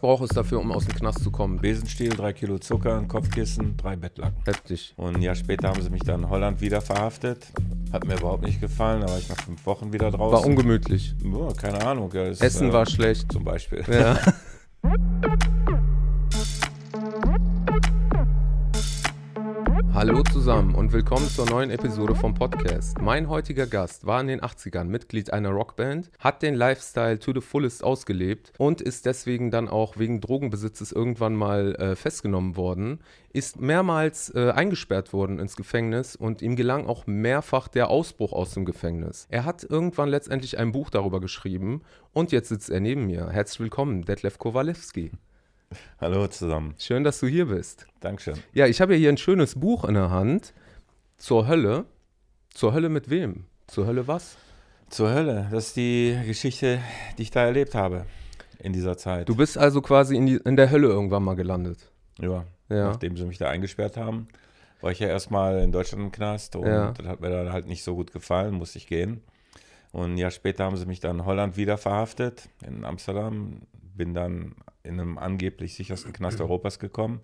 Was braucht es dafür, um aus dem Knast zu kommen? Besenstiel, drei Kilo Zucker, ein Kopfkissen, drei Bettlaken. Heftig. Und ein Jahr später haben sie mich dann in Holland wieder verhaftet. Hat mir überhaupt nicht gefallen. Da war ich nach fünf Wochen wieder draußen. War ungemütlich. Boah, keine Ahnung. ja, ist, Essen äh, war schlecht. Zum Beispiel. Ja. Hallo zusammen und willkommen zur neuen Episode vom Podcast. Mein heutiger Gast war in den 80ern Mitglied einer Rockband, hat den Lifestyle to the fullest ausgelebt und ist deswegen dann auch wegen Drogenbesitzes irgendwann mal äh, festgenommen worden, ist mehrmals äh, eingesperrt worden ins Gefängnis und ihm gelang auch mehrfach der Ausbruch aus dem Gefängnis. Er hat irgendwann letztendlich ein Buch darüber geschrieben und jetzt sitzt er neben mir. Herzlich willkommen, Detlef Kowalewski. Hallo zusammen. Schön, dass du hier bist. Dankeschön. Ja, ich habe ja hier ein schönes Buch in der Hand. Zur Hölle. Zur Hölle mit wem? Zur Hölle was? Zur Hölle. Das ist die Geschichte, die ich da erlebt habe in dieser Zeit. Du bist also quasi in, die, in der Hölle irgendwann mal gelandet. ja. Ja. Nachdem sie mich da eingesperrt haben, war ich ja erstmal in Deutschland im Knast und Ja. das hat mir dann halt nicht so gut gefallen, musste ich gehen. Und ein Jahr später haben sie mich dann in Holland wieder verhaftet, in Amsterdam. Bin dann in einem angeblich sichersten Knast Europas gekommen.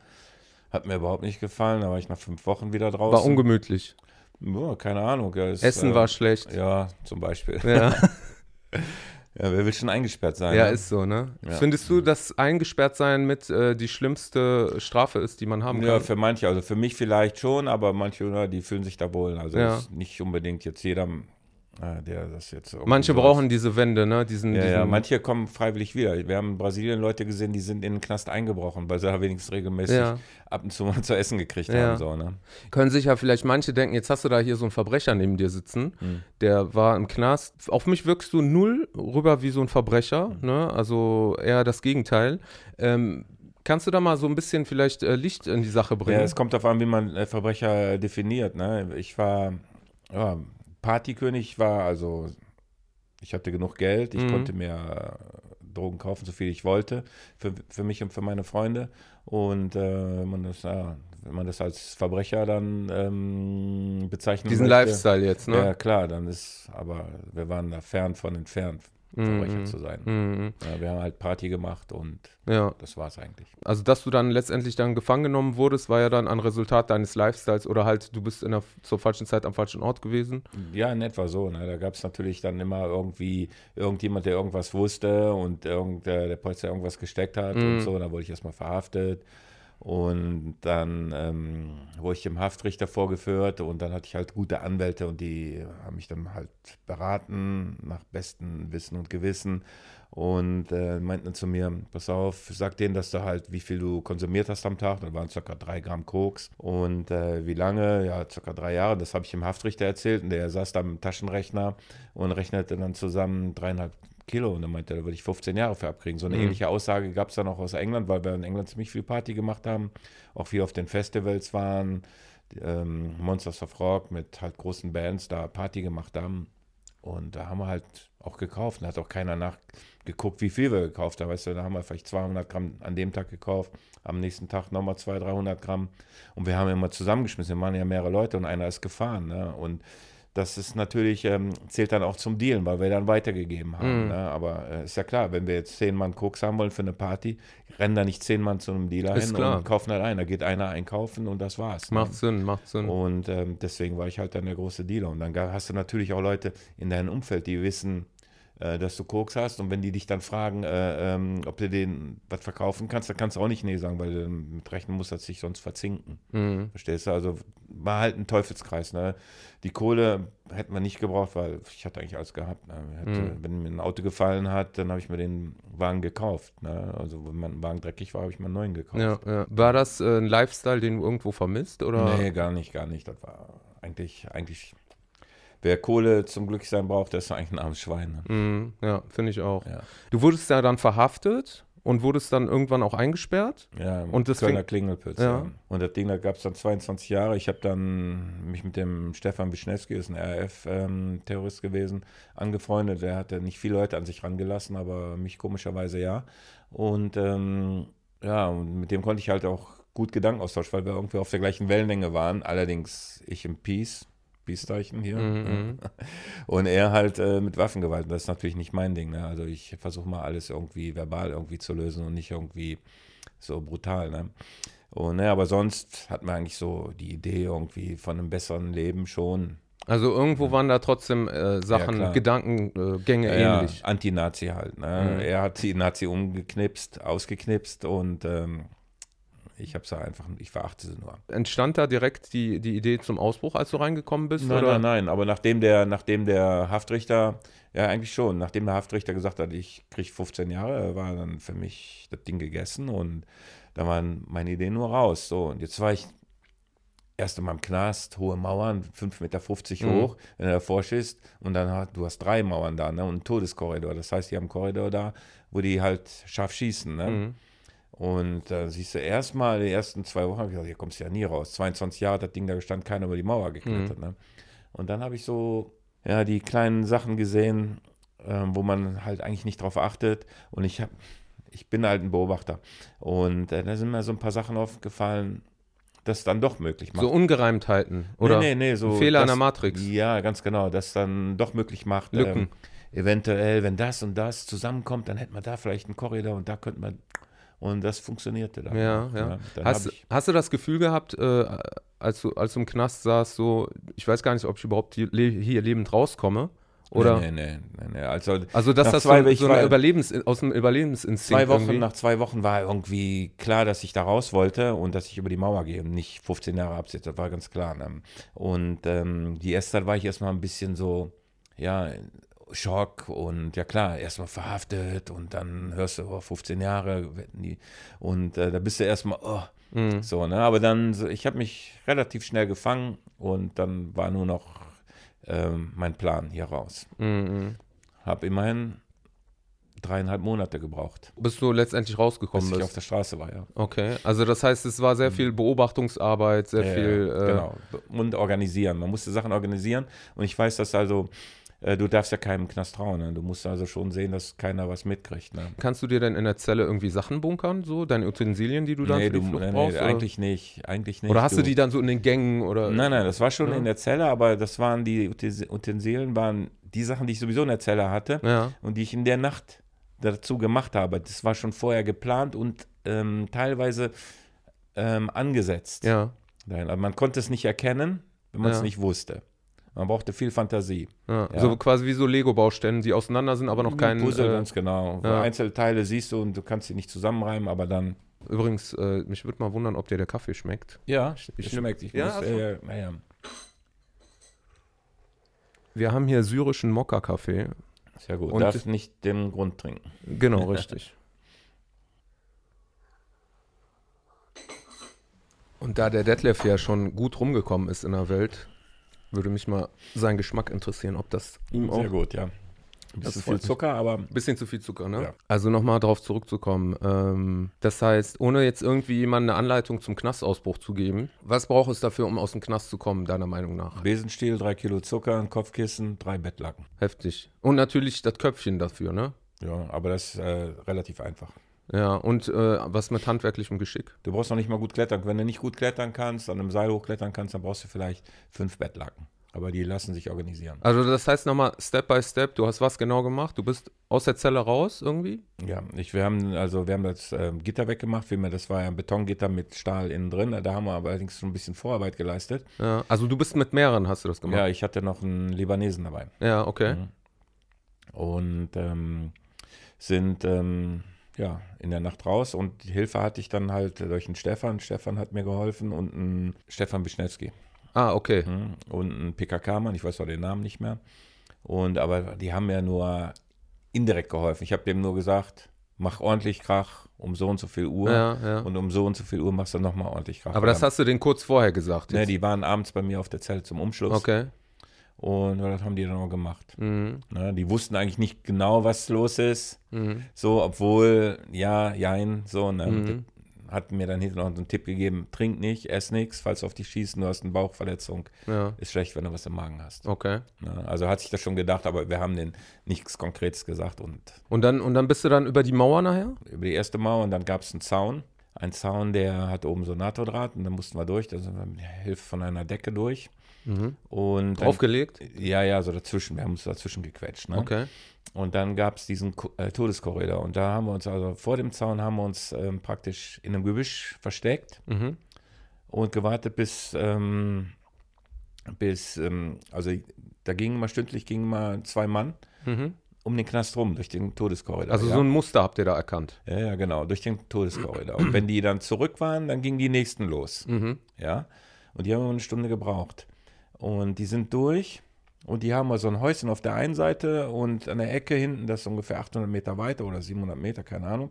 Hat mir überhaupt nicht gefallen, da war ich nach fünf Wochen wieder draußen. War ungemütlich. Ja, keine Ahnung. Ja, ist, Essen äh, war schlecht. Ja, zum Beispiel. Ja, Ja, wer will schon eingesperrt sein? ja ne? ist so, ne? Ja. Findest du, dass eingesperrt sein mit äh, die schlimmste Strafe ist, die man haben Ja, kann? für manche, also für mich vielleicht schon, aber manche, ja, die fühlen sich da wohl. Also Ja. ist nicht unbedingt jetzt jeder, äh, der das jetzt. Manche brauchen diese Wände, ne? Diesen, Ja, diesen, ja, manche kommen freiwillig wieder. Wir haben in Brasilien Leute gesehen, die sind in den Knast eingebrochen, weil sie da wenigstens regelmäßig Ja. ab und zu mal zu essen gekriegt Ja. haben. So, ne? können sich ja vielleicht manche denken, jetzt hast du da hier so einen Verbrecher neben dir sitzen, Hm. der war im Knast. Auf mich wirkst du null rüber wie so ein Verbrecher, Hm. ne? Also eher das Gegenteil. Ähm, kannst du da mal so ein bisschen vielleicht äh, Licht in die Sache Ja, bringen? es kommt darauf an, wie man äh, Verbrecher definiert. Ne? Ich war ja, Partykönig, war also, ich hatte genug Geld, ich Mhm. konnte mir äh, Drogen kaufen, so viel ich wollte, für, für mich und für meine Freunde. Und äh, wenn, man das, ja, wenn man das als Verbrecher dann ähm, bezeichnen Diesen möchte, Lifestyle jetzt, Ja, ne? klar, dann ist, aber wir waren da fern von entfernt, Verbrecher Mhm. zu sein. Mhm. Ja, wir haben halt Party gemacht und Ja, das war's eigentlich. also dass du dann letztendlich dann gefangen genommen wurdest, war ja dann ein Resultat deines Lifestyles oder halt du bist in der, zur falschen Zeit am falschen Ort gewesen. Ja, in etwa so. Ne? Da gab es natürlich dann immer irgendwie irgendjemand, der irgendwas wusste und irgend, der, der Polizei irgendwas gesteckt hat Mhm. und so. Da wurde ich erstmal verhaftet. Und dann ähm, wurde ich dem Haftrichter vorgeführt und dann hatte ich halt gute Anwälte und die haben mich dann halt beraten nach bestem Wissen und Gewissen und äh, meinten dann zu mir, pass auf, sag denen, dass du halt, wie viel du konsumiert hast am Tag. Das waren circa drei Gramm Koks. Und äh, wie lange? Ja, circa drei Jahre. Das habe ich dem Haftrichter erzählt und der saß da mit Taschenrechner und rechnete dann zusammen dreieinhalb Kilo. Und dann meinte er, da würde ich 15 Jahre für abkriegen. So eine Mhm. ähnliche Aussage gab es dann auch aus England, weil wir in England ziemlich viel Party gemacht haben, auch viel auf den Festivals waren, ähm, Monsters of Rock mit halt großen Bands da Party gemacht haben. Und da haben wir halt auch gekauft. Da hat auch keiner nachgeguckt, wie viel wir gekauft haben. Weißt du, da haben wir vielleicht 200 Gramm an dem Tag gekauft, am nächsten Tag nochmal 200, 300 Gramm. Und wir haben immer zusammengeschmissen. Wir waren ja mehrere Leute und einer ist gefahren. Ne? Und das ist natürlich, ähm, zählt dann auch zum Dealen, weil wir dann weitergegeben haben. Mhm. Ne? Aber äh, ist ja klar, wenn wir jetzt zehn Mann Koks haben wollen für eine Party, rennen da nicht zehn Mann zu einem Dealer Ist hin klar. und kaufen halt ein. Da geht einer einkaufen und das war's. ne? Macht Sinn, macht Sinn. Und ähm, deswegen war ich halt dann der große Dealer. Und dann hast du natürlich auch Leute in deinem Umfeld, die wissen, äh, dass du Koks hast. Und wenn die dich dann fragen, äh, ähm, ob du denen was verkaufen kannst, dann kannst du auch nicht Nee sagen, weil du mit rechnen musst, dass sich sonst verzinken. Mhm. Verstehst du? Also war halt ein Teufelskreis. Ne? Die Kohle hätten wir nicht gebraucht, weil ich hatte eigentlich alles gehabt. Ne? Hätte, Mhm. Wenn mir ein Auto gefallen hat, dann habe ich mir den Wagen gekauft. Ne? Also wenn mein Wagen dreckig war, habe ich mir einen neuen gekauft. Ja, ja. War das äh, ein Lifestyle, den du irgendwo vermisst? Oder? Nee, gar nicht, gar nicht. Das war eigentlich, eigentlich, wer Kohle zum Glücklichsein braucht, der ist eigentlich ein armes Schwein. Ne? Mhm, ja, finde ich auch. Ja. Du wurdest ja dann verhaftet und wurdest dann irgendwann auch eingesperrt. Ja, Und deswegen- Kölner Klingelpilz. Ja. Ja. Und das Ding, da gab es dann 22 Jahre. Ich habe dann mich mit dem Stefan Wischnewski, ist ein RAF-Terrorist gewesen, angefreundet. Der hatte nicht viele Leute an sich rangelassen, aber mich komischerweise ja. Und ähm, ja, und mit dem konnte ich halt auch gut Gedanken austauschen, weil wir irgendwie auf der gleichen Wellenlänge waren. Allerdings ich im Peace, Peace-Zeichen hier. Mhm. Und er halt äh, mit Waffengewalt. Das ist natürlich nicht mein Ding. Ne? Also ich versuche mal alles irgendwie verbal irgendwie zu lösen und nicht irgendwie so brutal. Ne? Und ne, aber sonst hat man eigentlich so die Idee irgendwie von einem besseren Leben schon. Also irgendwo waren da trotzdem äh, Sachen, klar. Gedankengänge Ja, ähnlich. Anti-Nazi halt. Ne? Mhm. Er hat die Nazi umgeknipst, ausgeknipst und ähm, ich habe sie einfach, ich verachte sie nur. Entstand da direkt die, die Idee zum Ausbruch, als du reingekommen bist? Nein, oder? nein, nein, aber nachdem der, nachdem der Haftrichter, ja eigentlich schon, nachdem der Haftrichter gesagt hat, ich kriege 15 Jahre, war dann für mich das Ding gegessen und da waren meine Ideen nur raus. So, und jetzt war ich erst in meinem Knast, hohe Mauern, 5,50 Meter Mhm. hoch, wenn du davor schießt und dann hat, du hast drei Mauern da, ne, und einen Todeskorridor. Das heißt, die haben einen Korridor da, wo die halt scharf schießen, ne. Mhm. Und da siehst du erstmal, die ersten zwei Wochen, hab ich gesagt, hier kommst du ja nie raus. 22 Jahre hat das Ding da gestanden, keiner über die Mauer geklettert. Ne? Und dann habe ich so, ja, die kleinen Sachen gesehen, ähm, wo man halt eigentlich nicht drauf achtet. Und ich habe, ich bin halt ein Beobachter. Und äh, da sind mir so ein paar Sachen aufgefallen, das dann doch möglich macht. So Ungereimtheiten oder nee, nee, nee, so Fehler in der Matrix. Ja, ganz genau, das dann doch möglich macht. Lücken. Ähm, eventuell, wenn das und das zusammenkommt, dann hätten wir da vielleicht einen Korridor und da könnte man. Und das funktionierte dann. Ja, ja. Dann Hast, hast du das Gefühl gehabt, äh, als, du, als du im Knast saßt, so, ich weiß gar nicht, ob ich überhaupt hier, le hier lebend rauskomme? Oder? Nee, nee, nee, nee. Also, Also, dass das zwei- so, ich so war- Überlebens, aus dem Überlebensinstinkt zwei Wochen, irgendwie- nach zwei Wochen war irgendwie klar, dass ich da raus wollte und dass ich über die Mauer gehe und nicht 15 Jahre absitze. Das war ganz klar. Ne? Und ähm, die erste Zeit war ich erstmal ein bisschen so, ja, Schock und ja klar, erstmal verhaftet und dann hörst du, oh, 15 Jahre. Und äh, da bist du erstmal, oh, Mhm. so, ne? Aber dann, ich habe mich relativ schnell gefangen und dann war nur noch ähm, mein Plan hier raus. Mhm. Habe immerhin dreieinhalb Monate gebraucht, Bis du letztendlich bis rausgekommen ich auf bist. der Straße war, ja. Okay, also das heißt, es war sehr viel Beobachtungsarbeit, sehr Ja, viel. Äh, genau. Und organisieren. Man musste Sachen organisieren. Und ich weiß, dass also, äh, du darfst ja keinem Knast trauen. Ne? Du musst also schon sehen, dass keiner was mitkriegt. Ne? Kannst du dir denn in der Zelle irgendwie Sachen bunkern, so deine Utensilien, die du dann nee, für die du, Flucht nee, nee, brauchst? oder? eigentlich nicht. Eigentlich nicht. oder hast du die dann so in den Gängen oder? Nein, nein, das war schon Ja. in der Zelle, aber das waren die Utensi- Utensilien, waren die Sachen, die ich sowieso in der Zelle hatte Ja. und die ich in der Nacht dazu gemacht habe. Das war schon vorher geplant und ähm, teilweise ähm, angesetzt. Ja. Nein, aber man konnte es nicht erkennen, wenn man es Ja. nicht wusste. Man brauchte viel Fantasie. ja. Ja. So quasi wie so Lego-Bausteine, die auseinander sind, aber noch kein. Puzzle, Äh, ganz genau. ja. Einzelteile siehst du und du kannst sie nicht zusammenreimen, aber dann. übrigens, äh, mich würde mal wundern, ob dir der Kaffee schmeckt. Ja, ich- schmeckt. Ich Ja, muss, also- äh, ja, ja. Wir haben hier syrischen Mokka-Kaffee. Sehr gut. Und- Darf nicht den Grund trinken. Genau, richtig. Und da der Detlef ja schon gut rumgekommen ist in der Welt, würde mich mal sein Geschmack interessieren, ob das ihm auch Sehr gut, ja. Ein bisschen viel Zucker, aber Bisschen zu viel Zucker, ne? Ja. Also nochmal darauf zurückzukommen. Ähm, das heißt, ohne jetzt irgendwie jemandem eine Anleitung zum Knastausbruch zu geben, was braucht es dafür, um aus dem Knast zu kommen, deiner Meinung nach? Besenstiel, drei Kilo Zucker, ein Kopfkissen, drei Bettlaken. Heftig. Und natürlich das Köpfchen dafür, ne? Ja, aber das ist äh, relativ einfach. Ja, und äh, was mit handwerklichem Geschick? Du brauchst noch nicht mal gut klettern. Wenn du nicht gut klettern kannst, an einem Seil hochklettern kannst, dann brauchst du vielleicht fünf Bettlaken. Aber die lassen sich organisieren. Also das heißt nochmal, Step by Step, du hast was genau gemacht? Du bist aus der Zelle raus irgendwie? Ja, ich, wir haben also wir haben das ähm, Gitter weggemacht, vielmehr das war ja ein Betongitter mit Stahl innen drin. Da haben wir aber allerdings schon ein bisschen Vorarbeit geleistet. Ja, also du bist mit mehreren, hast du das gemacht? Ja, ich hatte noch einen Libanesen dabei. Ja, okay. Mhm. Und ähm, sind ähm, ja in der Nacht raus und die Hilfe hatte ich dann halt durch einen Stefan. Stefan hat mir geholfen und einen Stefan Wischnewski. Ah, okay. Mhm. Und ein PKK-Mann, ich weiß auch den Namen nicht mehr. Und aber die haben mir nur indirekt geholfen. Ich habe dem nur gesagt, mach ordentlich Krach um so und so viel Uhr. Ja, ja. Und um so und so viel Uhr machst du nochmal ordentlich Krach. Aber das hast du denen kurz vorher gesagt. ne, die waren abends bei mir auf der Zelle zum Umschluss. okay. Und das haben die dann auch gemacht. Mhm. Ne, die wussten eigentlich nicht genau, was los ist. Mhm. So, obwohl, ja, jein, so, ne. Mhm. Hat mir dann hinterher noch so einen Tipp gegeben, trink nicht, ess nichts, falls auf dich schießen, du hast eine Bauchverletzung. Ja, Ist schlecht, wenn du was im Magen hast. okay. Ne? Also hat sich das schon gedacht, aber wir haben denen nichts Konkretes gesagt. Und Und dann, und dann bist du dann über die Mauer nachher? über die erste Mauer und dann gab es einen Zaun. Ein Zaun, der hat oben so NATO-Draht und da mussten wir durch, da sind wir mit Hilfe von einer Decke durch. Mhm. Und dann, Aufgelegt? ja, ja, so dazwischen. Wir haben uns dazwischen gequetscht. Ne? Okay. Und dann gab es diesen äh, Todeskorridor. Und da haben wir uns, also vor dem Zaun haben wir uns ähm, praktisch in einem Gebüsch versteckt Mhm. und gewartet, bis, ähm, bis ähm, also da gingen mal stündlich gingen mal zwei Mann Mhm. um den Knast rum, durch den Todeskorridor. Also ja? so ein Muster habt ihr da erkannt. ja, ja, genau, durch den Todeskorridor. Und wenn die dann zurück waren, dann gingen die nächsten los. Mhm. Ja. Und die haben immer eine Stunde gebraucht. Und die sind durch. Und die haben mal so ein Häuschen auf der einen Seite und an der Ecke hinten, das ist ungefähr 800 Meter weiter oder 700 Meter, keine Ahnung,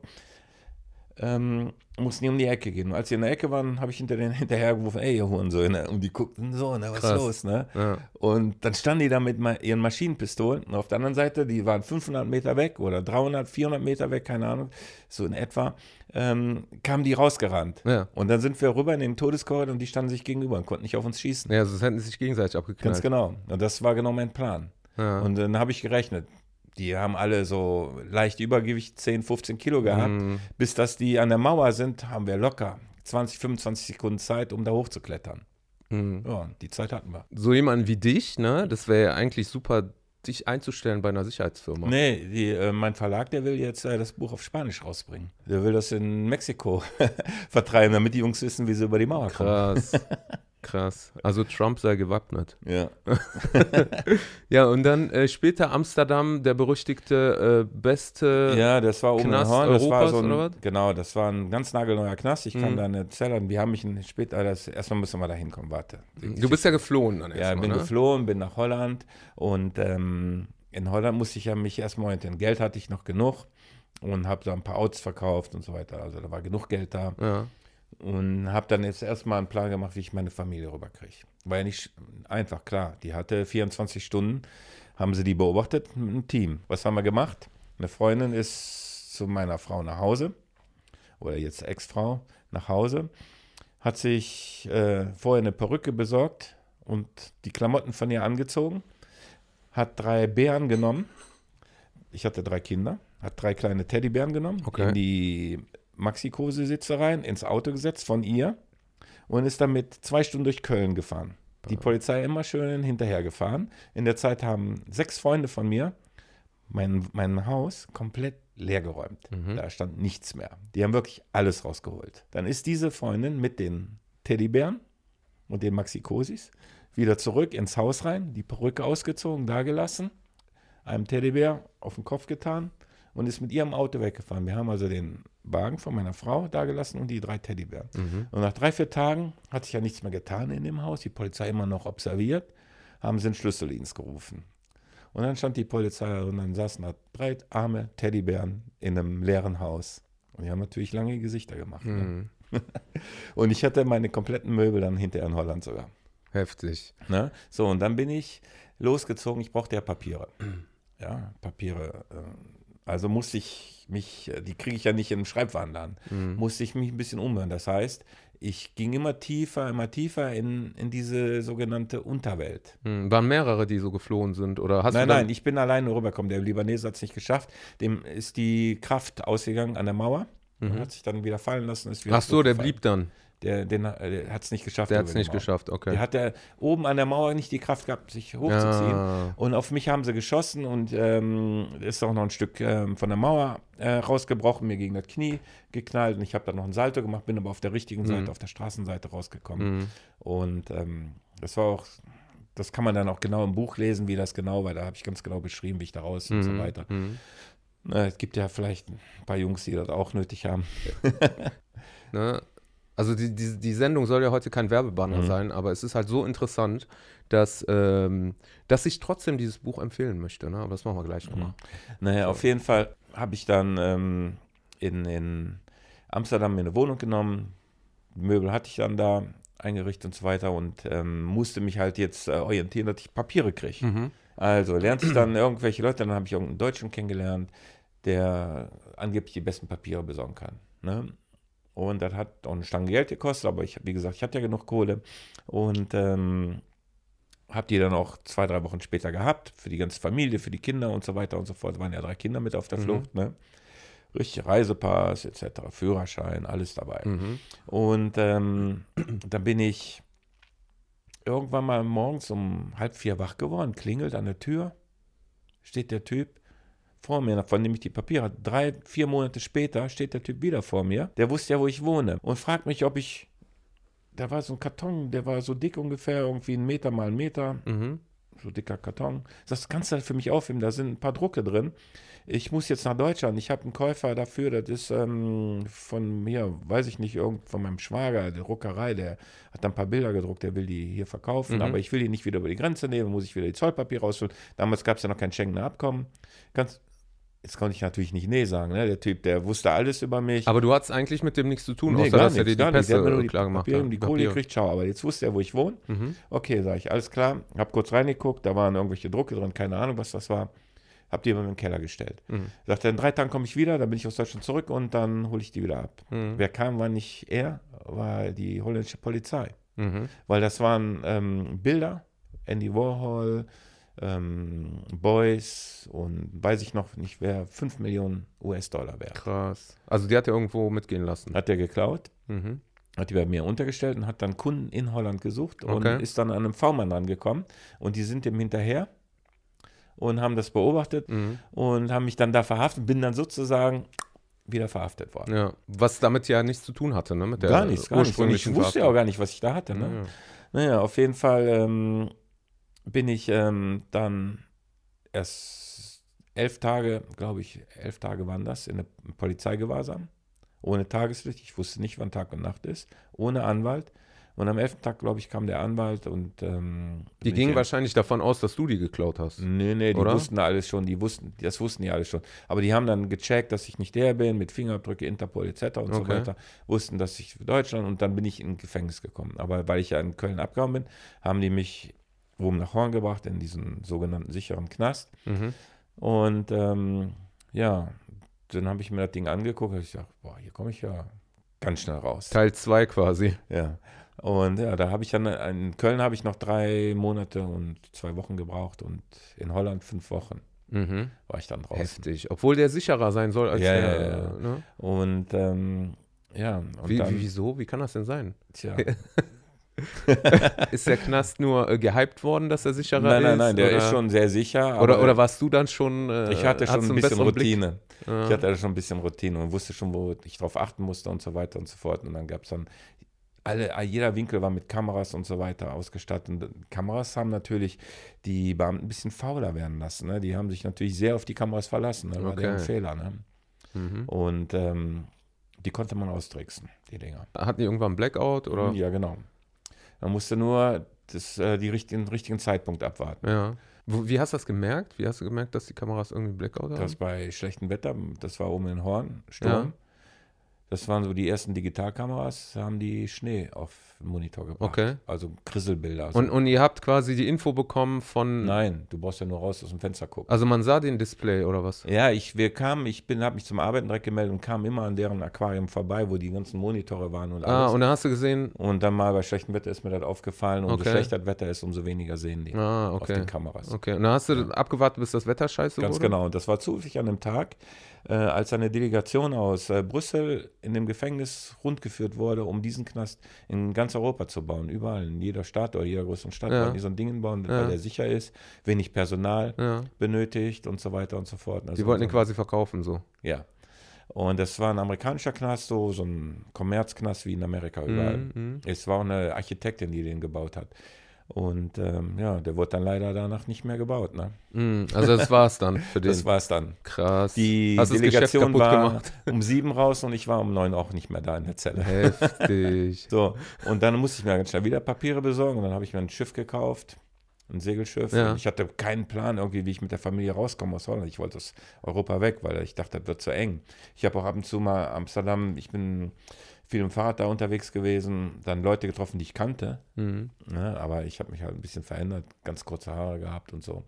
ähm, mussten die um die Ecke gehen. Und als sie in der Ecke waren, habe ich hinter denen hinterhergerufen, ey, ihr Hurensöhne. Und die guckten so, ne, was Krass. ist los, ne? Ja. Und dann standen die da mit ma- ihren Maschinenpistolen. Und auf der anderen Seite, die waren 500 Meter weg oder 300, 400 Meter weg, keine Ahnung, so in etwa, ähm, kamen die rausgerannt. Ja. Und dann sind wir rüber in den Todeskorridor und die standen sich gegenüber und konnten nicht auf uns schießen. Ja, sonst hätten sie sich gegenseitig abgeknallt. Ganz genau. Und das war genau mein Plan. Ja. Und dann habe ich gerechnet. Die haben alle so leicht Übergewicht, 10, 15 Kilo gehabt. Mhm. Bis dass die an der Mauer sind, haben wir locker 20, 25 Sekunden Zeit, um da hochzuklettern. Mhm. Ja, die Zeit hatten wir. So jemand wie dich, ne, das wäre ja eigentlich super, dich einzustellen bei einer Sicherheitsfirma. Nee, die, äh, mein Verlag, der will jetzt äh, das Buch auf Spanisch rausbringen. Der will das in Mexiko vertreiben, damit die Jungs wissen, wie sie über die Mauer kommen. Krass. Krass. Also Trump sei gewappnet. Ja. Ja, und dann äh, später Amsterdam, der berüchtigte äh, beste. Ja, das war oben Knast in Horn. Das war so ein, oder was? Genau, das war ein ganz nagelneuer Knast. Ich kann Mhm. da eine Zelle, wir haben mich später, das, erstmal müssen wir da hinkommen, warte. Du bist ja geflohen dann Ja, erstmal, bin ne? geflohen, bin nach Holland und ähm, in Holland musste ich ja mich erstmal orientieren. Geld hatte ich noch genug und habe da ein paar Autos verkauft und so weiter. Also da war genug Geld da Ja. Und habe dann jetzt erstmal einen Plan gemacht, wie ich meine Familie rüberkriege. War ja nicht einfach, klar. Die hatte 24 Stunden, haben sie die beobachtet mit einem Team. Was haben wir gemacht? Eine Freundin ist zu meiner Frau nach Hause oder jetzt Ex-Frau nach Hause, hat sich äh, vorher eine Perücke besorgt und die Klamotten von ihr angezogen, hat drei Bären genommen. Ich hatte drei Kinder, hat drei kleine Teddybären genommen, Okay. in die Maxi-Kose-Sitze rein, ins Auto gesetzt von ihr und ist damit zwei Stunden durch Köln gefahren. Die Polizei immer schön hinterher gefahren. In der Zeit haben sechs Freunde von mir mein, mein Haus komplett leergeräumt. Da stand nichts mehr. Die haben wirklich alles rausgeholt. Dann ist diese Freundin mit den Teddybären und den Maxi-Cosis wieder zurück ins Haus rein, die Perücke ausgezogen, da gelassen, einem Teddybär auf den Kopf getan und ist mit ihrem Auto weggefahren. Wir haben also den Wagen von meiner Frau da gelassen und die drei Teddybären. Und nach drei, vier Tagen hat sich ja nichts mehr getan in dem Haus, die Polizei immer noch observiert, haben sie den Schlüsseldienst gerufen. Und dann stand die Polizei und dann saßen da drei arme Teddybären in einem leeren Haus. Und die haben natürlich lange Gesichter gemacht. Ne? Mhm. Und ich hatte meine kompletten Möbel dann hinterher in Holland sogar. Heftig. Ne? So, und dann bin ich losgezogen. Ich brauchte ja Papiere. Ja, Papiere. äh, Also musste ich mich, die kriege ich ja nicht im Schreibwarenladen, musste ich mich ein bisschen umhören. Das heißt, ich ging immer tiefer, immer tiefer in, in diese sogenannte Unterwelt. Mhm. Waren mehrere, die so geflohen sind? Oder hast nein, nein, ich bin alleine rübergekommen. Der Libanese hat es nicht geschafft. Dem ist die Kraft ausgegangen an der Mauer. Und hat sich dann wieder fallen lassen. Ist wieder Ach so, der blieb dann. Der, den, der hat es nicht geschafft. Der hat es nicht Mauer. geschafft, okay. Der hat ja oben an der Mauer nicht die Kraft gehabt, sich hochzuziehen. Ja. Und auf mich haben sie geschossen und ähm, ist auch noch ein Stück ähm, von der Mauer äh, rausgebrochen, mir gegen das Knie geknallt. Und ich habe dann noch ein Salto gemacht, bin aber auf der richtigen Seite, auf der Straßenseite rausgekommen. Mhm. Und ähm, das war auch, das kann man dann auch genau im Buch lesen, wie das genau war. Da habe ich ganz genau beschrieben, wie ich da raus und so weiter. Mhm. Na, es gibt ja vielleicht ein paar Jungs, die das auch nötig haben. Ne? Also die, die, die Sendung soll ja heute kein Werbebanner Mhm. sein, aber es ist halt so interessant, dass, ähm, dass ich trotzdem dieses Buch empfehlen möchte. Ne? Aber das machen wir gleich nochmal. Naja, auf jeden Fall habe ich dann ähm, in, in Amsterdam mir eine Wohnung genommen. Möbel hatte ich dann da eingerichtet und so weiter und ähm, musste mich halt jetzt äh, orientieren, dass ich Papiere kriege. Mhm. Also lernte ich dann irgendwelche Leute, dann habe ich irgendeinen Deutschen kennengelernt, der angeblich die besten Papiere besorgen kann. Ne? Und das hat auch eine Stange Geld gekostet, aber ich, wie gesagt, ich hatte ja genug Kohle und ähm, habe die dann auch zwei, drei Wochen später gehabt, für die ganze Familie, für die Kinder und so weiter und so fort. Waren ja drei Kinder mit auf der Mhm. Flucht, ne? Richtig, Reisepass etc., Führerschein, alles dabei. Mhm. Und ähm, dann bin ich irgendwann mal morgens um halb vier wach geworden, klingelt an der Tür, steht der Typ vor mir, von dem ich die Papiere hatte. Drei, vier Monate später steht der Typ wieder vor mir. Der wusste ja, wo ich wohne und fragt mich, ob ich. Da war so ein Karton, der war so dick ungefähr, irgendwie ein Meter mal ein Meter. Mhm. So dicker Karton. Das kannst du halt für mich aufheben, da sind ein paar Drucke drin. Ich muss jetzt nach Deutschland. Ich habe einen Käufer dafür, das ist ähm, von mir, weiß ich nicht, irgend von meinem Schwager, der Druckerei, der hat da ein paar Bilder gedruckt, der will die hier verkaufen, Mhm. aber ich will die nicht wieder über die Grenze nehmen, muss ich wieder die Zollpapiere rausholen. Damals gab es ja noch kein Schengener Abkommen. Ganz, jetzt konnte ich natürlich nicht Nee sagen, ne? Der Typ, der wusste alles über mich. Aber du hattest eigentlich mit dem nichts zu tun, Nee, außer dass er nichts, dir die Pässe nur die klar gemacht Papiere, hat. die Kohle gekriegt, ciao. Aber jetzt wusste er, wo ich wohne. Mhm. Okay, sage ich, alles klar. Hab kurz reingeguckt, da waren irgendwelche Drucke drin, keine Ahnung, was das war. Hab die immer im Keller gestellt. Mhm. Sagt er, in drei Tagen komme ich wieder, dann bin ich aus Deutschland zurück und dann hole ich die wieder ab. Mhm. Wer kam, war nicht er, war die holländische Polizei. Mhm. Weil das waren ähm, Bilder, Andy Warhol, ähm, Boys und weiß ich noch nicht wer, 5 Millionen US-Dollar wert. Krass. Also die hat er irgendwo mitgehen lassen. Hat er geklaut, Mhm. hat die bei mir untergestellt und hat dann Kunden in Holland gesucht und Okay. ist dann an einem V-Mann rangekommen und die sind dem hinterher und haben das beobachtet Mhm. und haben mich dann da verhaftet, bin dann sozusagen wieder verhaftet worden. Ja, was damit ja nichts zu tun hatte, ne? Mit der gar nichts, gar nichts. Und ich wusste ja auch gar nicht, was ich da hatte. Ne? Ja. Naja, auf jeden Fall ähm, bin ich ähm, dann erst elf Tage, glaube ich, elf Tage waren das, in der Polizeigewahrsam, ohne Tageslicht. Ich wusste nicht, wann Tag und Nacht ist, ohne Anwalt. Und am elften Tag, glaube ich, kam der Anwalt und ähm, Die gingen ich- wahrscheinlich davon aus, dass du die geklaut hast. Nee, nee, die Oder? wussten alles schon, die wussten, das wussten die alles schon. Aber die haben dann gecheckt, dass ich nicht der bin, mit Fingerabdrücke, Interpol etc. und so Okay. weiter. Wussten, dass ich für Deutschland und dann bin ich in Gefängnis gekommen. Aber weil ich ja in Köln abgehauen bin, haben die mich oben nach Horn gebracht, in diesen sogenannten sicheren Knast. Mhm. Und ähm, ja, dann habe ich mir das Ding angeguckt und ich dachte, boah, hier komme ich ja ganz schnell raus. Teil 2 quasi. Ja. Und ja, da habe ich dann, in Köln habe ich noch drei Monate und zwei Wochen gebraucht und in Holland fünf Wochen Mhm. war ich dann draußen. Heftig. Obwohl der sicherer sein soll als Ja, der. ja, ja. Ne? Und ähm, ja, und Wie, dann, wie, wieso? Wie kann das denn sein? tja. Ist der Knast nur äh, gehypt worden, dass er sicherer nein, ist? nein, nein, der oder, ist schon sehr sicher. Oder, oder warst du dann schon. Äh, ich hatte schon ein bisschen? Routine. Ja. Ich hatte schon ein bisschen Routine und wusste schon, wo ich drauf achten musste und so weiter und so fort. Und dann gab es dann alle, jeder Winkel war mit Kameras und so weiter ausgestattet. Und Kameras haben natürlich die Beamten ein bisschen fauler werden lassen. Ne? Die haben sich natürlich sehr auf die Kameras verlassen. Das war Okay. Fehler. Ne? Mhm. Und ähm, die konnte man austricksen, die Dinger. Hatten die irgendwann Blackout? Oder? Ja, genau. Man musste nur das, äh, die richtigen, richtigen Zeitpunkt abwarten. Ja. Wie hast du das gemerkt? Wie hast du gemerkt, dass die Kameras irgendwie Blackout haben? Das bei schlechtem Wetter, das war oben in Horn, Sturm. Das waren so die ersten Digitalkameras, haben die Schnee auf den Monitor gebracht. Okay. Also Krisselbilder. Also Und, und ihr habt quasi die Info bekommen von. Nein, du brauchst ja nur raus aus dem Fenster gucken. Also man sah den Display oder was? Ja, ich, wir kamen, ich bin, habe mich zum Arbeiten direkt gemeldet und kam immer an deren Aquarium vorbei, wo die ganzen Monitore waren und Ah, alles. und dann hast du gesehen. und dann mal bei schlechtem Wetter ist mir das aufgefallen. Und Okay. je schlechter das Wetter ist, umso weniger sehen die Ah, auf okay. den Kameras. Okay. Und dann hast du abgewartet, bis das Wetter scheiße Ganz wurde? genau. Und das war zufällig an dem Tag, als eine Delegation aus äh, Brüssel in dem Gefängnis rundgeführt wurde, um diesen Knast in ganz Europa zu bauen. Überall, in jeder Stadt oder jeder größeren Stadt Ja. wollen die so ein Ding bauen, Ja. weil der sicher ist, wenig Personal Ja. benötigt und so weiter und so fort. Also Die wollten ihn so, quasi verkaufen, so. Ja. Und das war ein amerikanischer Knast, so, so ein Kommerzknast wie in Amerika überall. Mhm, mhm. Es war auch eine Architektin, die den gebaut hat. Und ähm, ja, der wurde dann leider danach nicht mehr gebaut. Ne? Mhm. Also das war's dann für den. Das war es dann. Krass. Die Hast Delegation war gemacht? um sieben raus und ich war um neun auch nicht mehr da in der Zelle. Heftig. So, und dann musste ich mir ganz schnell wieder Papiere besorgen und dann habe ich mir ein Schiff gekauft, ein Segelschiff. Ja. Ich hatte keinen Plan irgendwie, wie ich mit der Familie rauskomme aus Holland. Ich wollte aus Europa weg, weil ich dachte, das wird zu eng. Ich habe auch ab und zu mal Amsterdam, ich bin viel im Fahrrad da unterwegs gewesen, dann Leute getroffen, die ich kannte. Mhm. Ne? Aber ich habe mich halt ein bisschen verändert, ganz kurze Haare gehabt und so.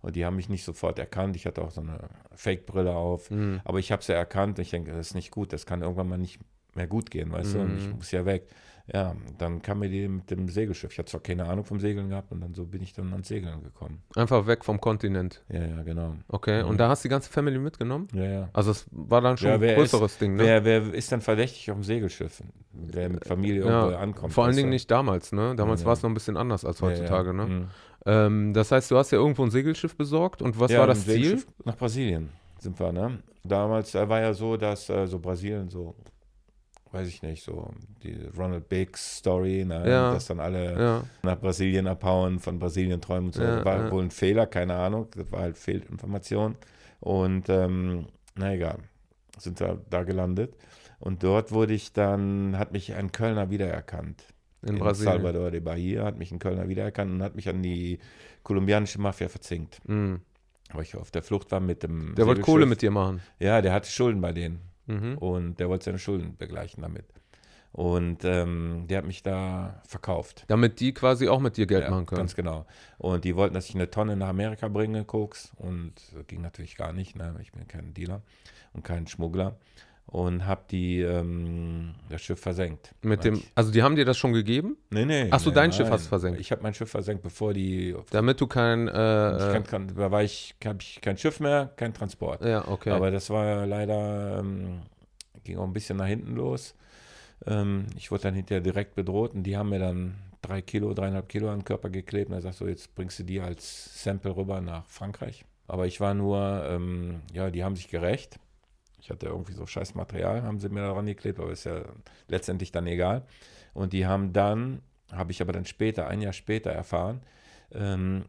Und die haben mich nicht sofort erkannt. Ich hatte auch so eine Fake-Brille auf. Mhm. Aber ich habe sie erkannt und ich denke, das ist nicht gut. Das kann irgendwann mal nicht mehr gut gehen, weißt du? Und ich Mhm. muss ja weg. Ja, dann kam mir die mit dem Segelschiff. Ich hatte zwar keine Ahnung vom Segeln gehabt und dann so bin ich dann ans Segeln gekommen. Einfach weg vom Kontinent. Ja, ja, genau. Okay. Und da hast du die ganze Family mitgenommen? Ja, ja. Also es war dann schon Ja, ein größeres Ding, ne? Wer, wer ist dann verdächtig auf dem Segelschiff? Wer mit Familie irgendwo ja, ankommt. vor allen Dingen nicht damals, ne? Damals war es noch ein bisschen anders als heutzutage, ne? Mhm. Ähm, das heißt, du hast ja irgendwo ein Segelschiff besorgt und was war das Ziel? Nach Brasilien sind wir, ne? Damals war ja so, dass äh, so Brasilien so, weiß ich nicht, so die Ronald Biggs Story, ne? Ja. dass dann alle Ja, nach Brasilien abhauen, von Brasilien träumen und so. Ja, das war wohl ein Fehler, keine Ahnung, das war halt Fehlinformation. Und ähm, na egal, sind wir da gelandet. Und dort wurde ich dann, hat mich ein Kölner wiedererkannt. in, Brasilien. Salvador de Bahia hat mich ein Kölner wiedererkannt und hat mich an die kolumbianische Mafia verzinkt. Mhm. Weil ich auf der Flucht war mit dem. Der wollte. Kohle mit dir machen. Ja, der hatte Schulden bei denen. Mhm. Und der wollte seine Schulden begleichen damit. Und ähm, der hat mich da verkauft. Damit die quasi auch mit dir Geld Ja, machen können. Ganz genau. Und die wollten, dass ich eine Tonne nach Amerika bringe, Koks. Und das ging natürlich gar nicht. Ne? Ich bin kein Dealer und kein Schmuggler. Und habe die ähm, das Schiff versenkt. Mit dem, ich, also die haben dir das schon gegeben, nee, nee. Ach so, nee, dein Schiff nein. hast du versenkt. Ich habe mein Schiff versenkt, bevor die. damit du kein, ich äh, kann, kann, da war ich, habe ich kein Schiff mehr, kein Transport. äh, ja, okay. Aber das war leider, ähm, ging auch ein bisschen nach hinten los. Ähm, ich wurde dann hinterher direkt bedroht und die haben mir dann drei Kilo, dreieinhalb Kilo an den Körper geklebt. Und er sagt so, jetzt bringst du die als Sample rüber nach Frankreich. Aber ich war nur, ähm, ja, die haben sich gerecht. Ich hatte irgendwie so scheiß Material, haben sie mir daran geklebt, aber ist ja letztendlich dann egal. Und die haben dann, habe ich aber dann später, ein Jahr später erfahren, ähm,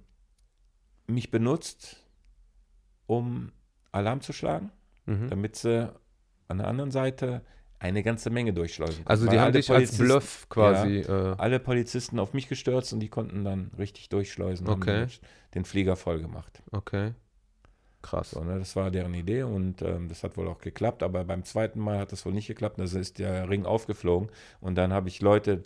mich benutzt, um Alarm zu schlagen mhm. damit sie an der anderen Seite eine ganze Menge durchschleusen. konnten. Also Weil die haben dich als Bluff quasi. äh, Alle Polizisten auf mich gestürzt und die konnten dann richtig durchschleusen. Okay. den- Den Flieger voll gemacht. okay. Krass. So, ne, das war deren Idee und ähm, das hat wohl auch geklappt, aber beim zweiten Mal hat das wohl nicht geklappt. Da ist der Ring aufgeflogen und dann habe ich Leute,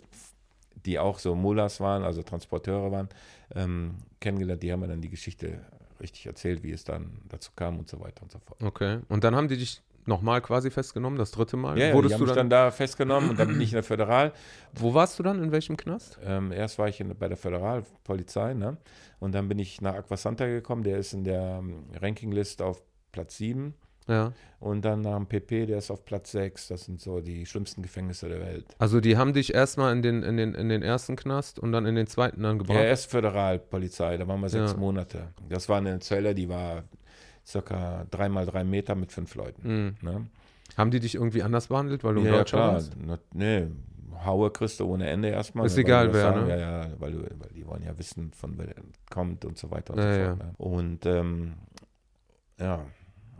die auch so Mullahs waren, also Transporteure waren, ähm, kennengelernt. Die haben mir dann die Geschichte richtig erzählt, wie es dann dazu kam und so weiter und so fort. Okay. Und dann haben die dich nochmal quasi festgenommen, das dritte Mal. Ja, ja die Wurdest haben du mich dann, dann da festgenommen und dann bin ich in der Föderal. wo warst du dann? In welchem Knast? Ähm, erst war ich in, bei der Föderalpolizei, ne? Und dann bin ich nach Aquasanta gekommen, der ist in der ähm, Rankinglist auf Platz 7. Ja. Und dann nach dem PP, der ist auf Platz 6. Das sind so die schlimmsten Gefängnisse der Welt. Also die haben dich erstmal in den, in, den, in den ersten Knast und dann in den zweiten dann Ja, erst Föderalpolizei, da waren wir sechs Ja. Monate. Das war eine Zelle, die war circa drei mal drei Meter mit fünf Leuten. Mhm. Ne? Haben die dich irgendwie anders behandelt, weil du Ja, ja, Deutschland klar. warst? Na, nee, Haue kriegst du ohne Ende erstmal. Ist ne, egal, wer, sagen. ne? Ja, ja, weil, du, weil die wollen ja wissen, von wer kommt und so weiter und Ja, so ja. fort. Ne? Und ähm, ja,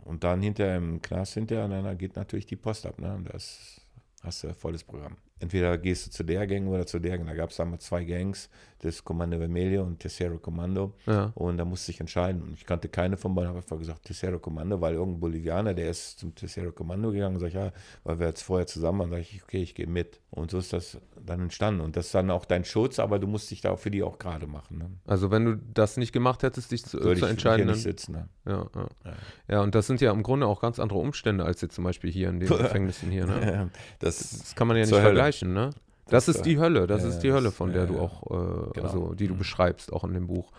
und dann hinterher im Knast hinterher, na, da geht natürlich die Post ab. Ne? Und Das hast du volles Programm. Entweder gehst du zu der Gang oder zu der Gang. Da gab es damals zwei Gangs, das Kommando Vermelho und Tercero Kommando. Ja. Und da musste ich entscheiden. Und ich kannte keine von beiden, habe einfach gesagt, Tercero Kommando, weil irgendein Bolivianer, der ist zum Tercero Kommando gegangen und sagt, ja, weil wir jetzt vorher zusammen waren, sage ich, okay, ich gehe mit. Und so ist das dann entstanden. Und das ist dann auch dein Schutz, aber du musst dich da auch für die auch gerade machen. Ne? Also wenn du das nicht gemacht hättest, dich zu, Würde zu ich entscheiden, hier dann, nicht sitzen. Ne? ja, ja. Ja. ja, und das sind ja im Grunde auch ganz andere Umstände als jetzt zum Beispiel hier in den Gefängnissen hier. Ne? Das, Das kann man ja nicht vergleichen, ne? Das, Das, ist die Hölle, das ja, ist die Hölle, von der ja, du auch, äh, Genau. also die du Mhm. beschreibst, auch in dem Buch.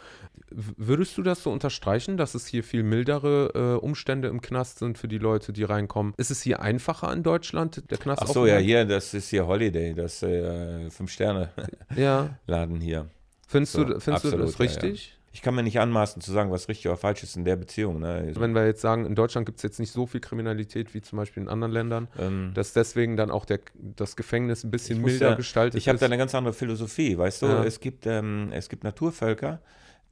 W- Würdest du das so unterstreichen, dass es hier viel mildere äh, Umstände im Knast sind für die Leute, die reinkommen? Ist es hier einfacher in Deutschland, der Knast? Ach so, ja, hier, das ist hier Holiday, das äh, Fünf-Sterne-Laden Ja. hier. Findest, So, du, findest du absolut, das ja, ja. richtig? Ich kann mir nicht anmaßen zu sagen, was richtig oder falsch ist in der Beziehung. Ne? Also, Wenn wir jetzt sagen, in Deutschland gibt es jetzt nicht so viel Kriminalität wie zum Beispiel in anderen Ländern, ähm, dass deswegen dann auch der, das Gefängnis ein bisschen Ich milder ja- gestaltet Ich habe ist. da eine ganz andere Philosophie, weißt du? Ja. Es, gibt, ähm, es gibt Naturvölker,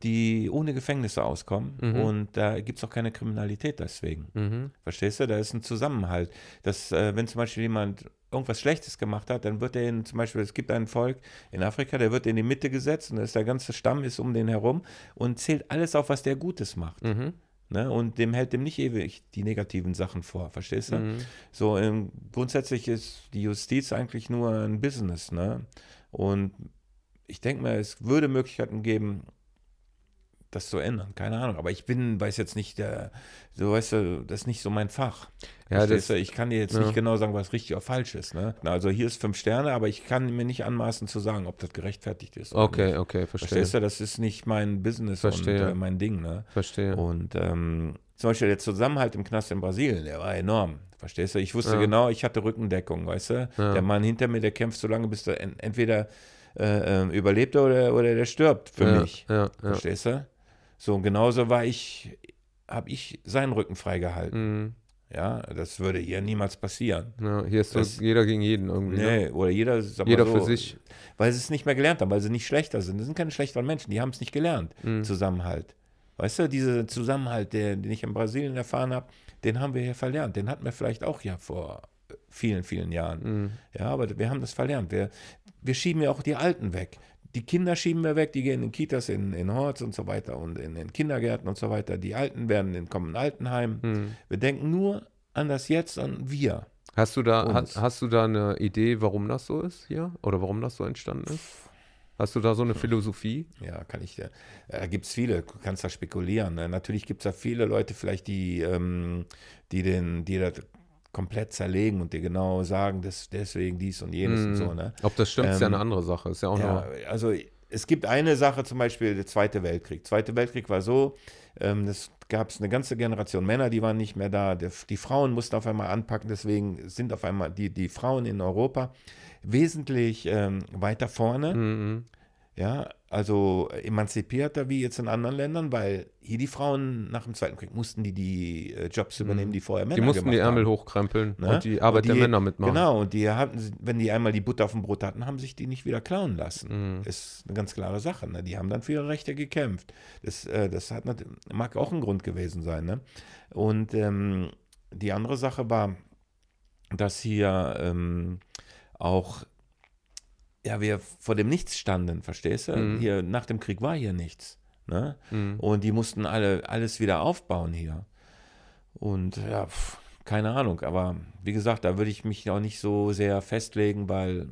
die ohne Gefängnisse auskommen Mhm. und da gibt es auch keine Kriminalität deswegen. mhm. Verstehst du? Da ist ein Zusammenhalt. Dass, äh, wenn zum Beispiel jemand irgendwas Schlechtes gemacht hat, dann wird er in, zum Beispiel, es gibt ein Volk in Afrika, der wird in die Mitte gesetzt und ist der ganze Stamm ist um den herum und zählt alles auf, was der Gutes macht. Mhm. Ne? Und dem hält dem nicht ewig die negativen Sachen vor, verstehst du? Mhm. So, ähm, grundsätzlich ist die Justiz eigentlich nur ein Business, ne? Und ich denke mal, es würde Möglichkeiten geben, das zu ändern. Keine Ahnung. Aber ich bin, weiß jetzt nicht, der, so weißt du, das ist nicht so mein Fach. Ja, das, ich kann dir jetzt ja. nicht genau sagen, was richtig oder falsch ist. Ne? Also hier ist fünf Sterne, aber ich kann mir nicht anmaßen zu sagen, ob das gerechtfertigt ist. okay, okay, verstehe. Verstehst du, das ist nicht mein Business Verstehe. und äh, mein Ding. Ne? Verstehe. Und ähm, zum Beispiel der Zusammenhalt im Knast in Brasilien, der war enorm. Verstehst du? Ich wusste Ja. genau, ich hatte Rückendeckung, weißt du? Ja. Der Mann hinter mir, der kämpft so lange, bis er en entweder äh, ähm, überlebt er oder, oder der stirbt für mich. Ja. Verstehst du? So, und genauso war ich, habe ich seinen Rücken freigehalten. Mhm. Ja, das würde hier niemals passieren. ja. Hier ist Das- jeder gegen jeden irgendwie. Ne? Nee, oder jeder, Jeder so, für sich. Weil sie es nicht mehr gelernt haben, weil sie nicht schlechter sind. Das sind keine schlechteren Menschen, die haben es nicht gelernt. Mhm. Zusammenhalt. Weißt du, dieser Zusammenhalt, der, den ich in Brasilien erfahren habe, den haben wir hier verlernt. Den hatten wir vielleicht auch ja vor vielen, vielen Jahren. Mhm. Ja, aber wir haben das verlernt. Wir, wir schieben ja auch die Alten weg. Die Kinder schieben wir weg, die gehen in Kitas in, in Horts und so weiter und in den Kindergärten und so weiter. Die Alten werden in, kommen in Altenheim. Mhm. Wir denken nur an das Jetzt, an wir. Hast du da, hast, hast du da eine Idee, warum das so ist hier? Oder warum das so entstanden ist? Hast du da so eine Philosophie? Ja, kann ich dir. äh, Da gibt es viele, du kannst da spekulieren. Ne? Natürlich gibt es da viele Leute, vielleicht, die, ähm, die, den, die das komplett zerlegen und dir genau sagen, dass deswegen dies und jenes und Mhm. so. Ne? Ob das stimmt, ist ja Ähm, eine andere Sache. Ist ja auch Ja, also es gibt eine Sache, zum Beispiel der Zweite Weltkrieg. Zweite Weltkrieg war so, ähm, das gab es eine ganze Generation Männer, die waren nicht mehr da. Der, die Frauen mussten auf einmal anpacken, deswegen sind auf einmal die, die Frauen in Europa wesentlich ähm, weiter vorne. Mhm. Ja, also emanzipierter wie jetzt in anderen Ländern, weil hier die Frauen nach dem Zweiten Krieg mussten die die äh, Jobs übernehmen, die vorher Männer Die mussten die gemacht Ärmel haben. hochkrempeln Ne? und die Arbeit Und der die- Männer mitmachen. Genau, und die hatten, wenn die einmal die Butter auf dem Brot hatten, haben sich die nicht wieder klauen lassen. Mhm. Ist eine ganz klare Sache. Ne? Die haben dann für ihre Rechte gekämpft. Das, äh, das hat, mag auch ein Grund gewesen sein. Ne? Und ähm, die andere Sache war, dass hier ähm, auch ja, wir vor dem Nichts standen, verstehst du? Mhm. Hier nach dem Krieg war hier nichts. Ne? Mhm. Und die mussten alle alles wieder aufbauen hier. Und ja, pf, keine Ahnung, aber wie gesagt, da würde ich mich auch nicht so sehr festlegen, weil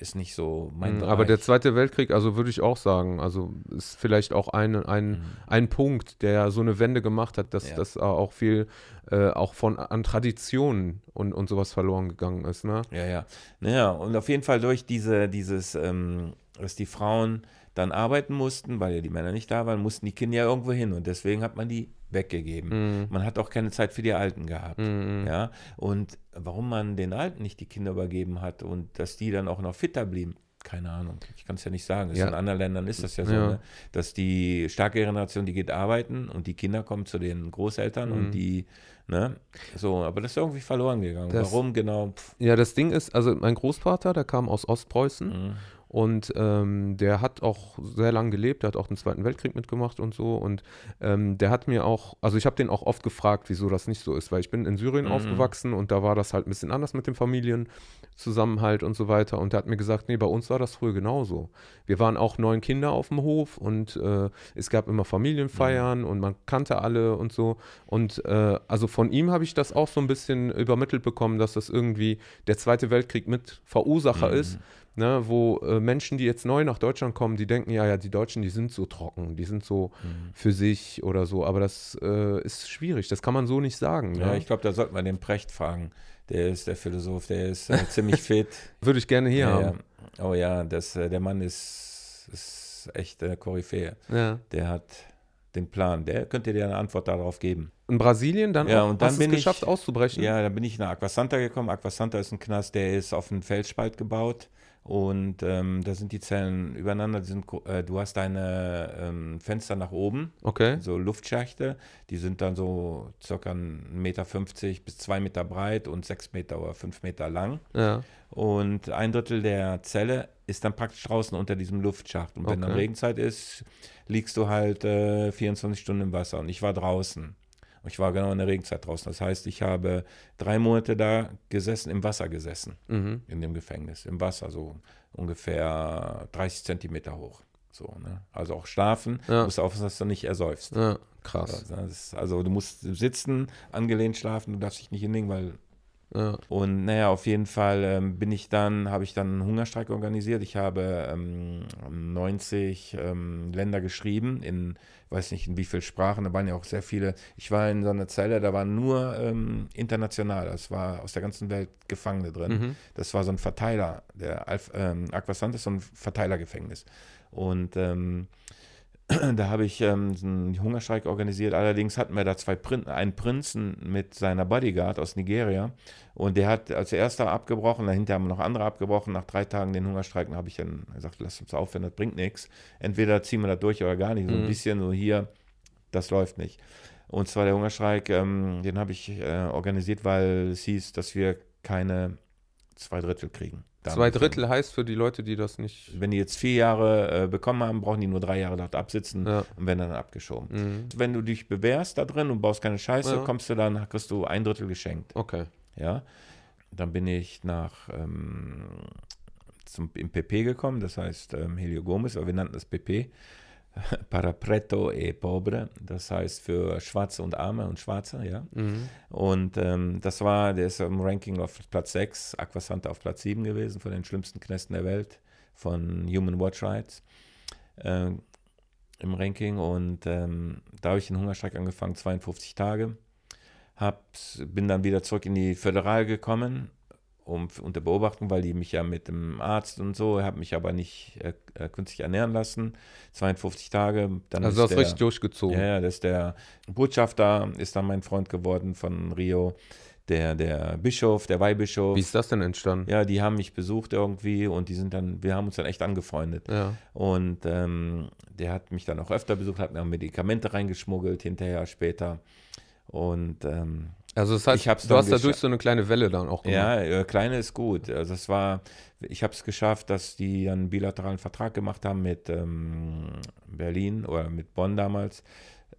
ist nicht so mein Mhm. Aber der Zweite Weltkrieg, also würde ich auch sagen, also ist vielleicht auch ein, ein, Mhm. ein Punkt, der so eine Wende gemacht hat, dass Ja. das auch viel äh, auch von an Traditionen und, und sowas verloren gegangen ist. Ne? Ja, ja. Naja, und auf jeden Fall durch diese, dieses, ähm, dass die Frauen dann arbeiten mussten, weil ja die Männer nicht da waren, mussten die Kinder ja irgendwo hin und deswegen hat man die weggegeben. Mhm. Man hat auch keine Zeit für die Alten gehabt. Mhm. Ja, und warum man den Alten nicht die Kinder übergeben hat und dass die dann auch noch fitter blieben, keine Ahnung. Ich kann es ja nicht sagen. Ja. In anderen Ländern ist das ja so, Ja. ne? dass die starke Generation, die geht arbeiten und die Kinder kommen zu den Großeltern Mhm. und die, ne, so, aber das ist irgendwie verloren gegangen. Das- Warum genau? Pff, Ja, das Ding ist, also mein Großvater, der kam aus Ostpreußen mh. Und ähm, der hat auch sehr lange gelebt, der hat auch den Zweiten Weltkrieg mitgemacht und so und ähm, der hat mir auch, also ich habe den auch oft gefragt, wieso das nicht so ist, weil ich bin in Syrien Mhm. aufgewachsen und da war das halt ein bisschen anders mit dem Familienzusammenhalt und so weiter und der hat mir gesagt, nee, bei uns war das früher genauso. Wir waren auch neun Kinder auf dem Hof und äh, es gab immer Familienfeiern und man kannte alle und so und äh, also von ihm habe ich das auch so ein bisschen übermittelt bekommen, dass das irgendwie der Zweite Weltkrieg mit Verursacher Mhm. ist ne, wo äh, Menschen, die jetzt neu nach Deutschland kommen, die denken, ja, ja, die Deutschen, die sind so trocken, die sind so Mhm. für sich oder so, aber das äh, ist schwierig, das kann man so nicht sagen. Ja, ne? ich glaube, da sollte man den Precht fragen. Der ist der Philosoph, der ist äh, ziemlich fit. Würde ich gerne hier haben. ja. Oh ja, das, äh, der Mann ist, ist echt äh, Koryphäe. Ja. Der hat den Plan. Der könnte dir eine Antwort darauf geben. In Brasilien dann Ja, auch, und dann hast bin es ich- geschafft auszubrechen? Ja, da bin ich nach Aquasanta gekommen. Aquasanta ist ein Knast, der ist auf einen Felsspalt gebaut. Und ähm, da sind die Zellen übereinander. Die sind, äh, du hast deine ähm, Fenster nach oben, Okay. so Luftschächte. Die sind dann so circa 1,50 Meter bis 2 Meter breit und 6 Meter oder 5 Meter lang. Ja. Und ein Drittel der Zelle ist dann praktisch draußen unter diesem Luftschacht. Und wenn dann Okay. Regenzeit ist, liegst du halt äh, 24 Stunden im Wasser. Und ich war draußen. Und ich war genau in der Regenzeit draußen. Das heißt, ich habe drei Monate da gesessen, im Wasser gesessen, Mhm. in dem Gefängnis. Im Wasser, so ungefähr 30 Zentimeter hoch. So, ne? Also auch schlafen, Ja. musst aufpassen, dass du nicht ersäufst. Ja, krass. Ist, also du musst sitzen, angelehnt schlafen, du darfst dich nicht hinlegen, weil Ja. Und naja, auf jeden Fall ähm, bin ich dann, habe ich dann einen Hungerstreik organisiert. Ich habe ähm, 90 ähm, Länder geschrieben, in weiß nicht in wie vielen Sprachen, da waren ja auch sehr viele. Ich war in so einer Zelle, da waren nur ähm, international, das war aus der ganzen Welt Gefangene drin. Mhm. Das war so ein Verteiler, der Alf, ähm, Aquasant ist so ein Verteilergefängnis. Und ähm, da habe ich ähm, einen Hungerstreik organisiert. Allerdings hatten wir da zwei Prin einen Prinzen mit seiner Bodyguard aus Nigeria. Und der hat als erster abgebrochen. Dahinter haben noch andere abgebrochen. Nach drei Tagen den Hungerstreik habe ich dann gesagt, lass uns aufhören, das bringt nichts. Entweder ziehen wir das durch oder gar nicht. So ein Mhm. bisschen so hier, das läuft nicht. Und zwar der Hungerstreik, ähm, den habe ich äh, organisiert, weil es hieß, dass wir keine zwei Drittel kriegen. Zwei Drittel heißt für die Leute, die das nicht. Wenn die jetzt vier Jahre äh, bekommen haben, brauchen die nur drei Jahre dort absitzen Ja. und werden dann abgeschoben. Mhm. Wenn du dich bewährst da drin und baust keine Scheiße, Ja. kommst du dann, kriegst du ein Drittel geschenkt. Okay. Ja. Dann bin ich nach ähm, zum, im PP gekommen, das heißt ähm, Helio Gomez, aber wir nannten das PP. Para preto e pobre, das heißt für Schwarze und Arme und Schwarze, ja. Mhm. Und ähm, das war, der ist im Ranking auf Platz 6, Aquasante auf Platz 7 gewesen, von den schlimmsten Knästen der Welt, von Human Watch Rights äh, im Ranking. Und ähm, da habe ich den Hungerstreik angefangen, 52 Tage. Hab, bin dann wieder zurück in die Föderal gekommen, um unter Beobachtung, weil die mich ja mit dem Arzt und so, habe mich aber nicht äh, äh, künstlich ernähren lassen. 52 Tage. Dann Also du der- richtig durchgezogen. ja, ja, das ist der Botschafter, ist dann mein Freund geworden von Rio. Der, der Bischof, der Weihbischof. Wie ist das denn entstanden? Ja, die haben mich besucht irgendwie und die sind dann, wir haben uns dann echt angefreundet. Ja. Und ähm, der hat mich dann auch öfter besucht, hat mir auch Medikamente reingeschmuggelt, hinterher später. Und ähm, Also das heißt, du hast dadurch so eine kleine Welle dann auch gemacht. ja, äh, kleine ist gut. Also es war, ich habe es geschafft, dass die einen bilateralen Vertrag gemacht haben mit ähm, Berlin oder mit Bonn damals,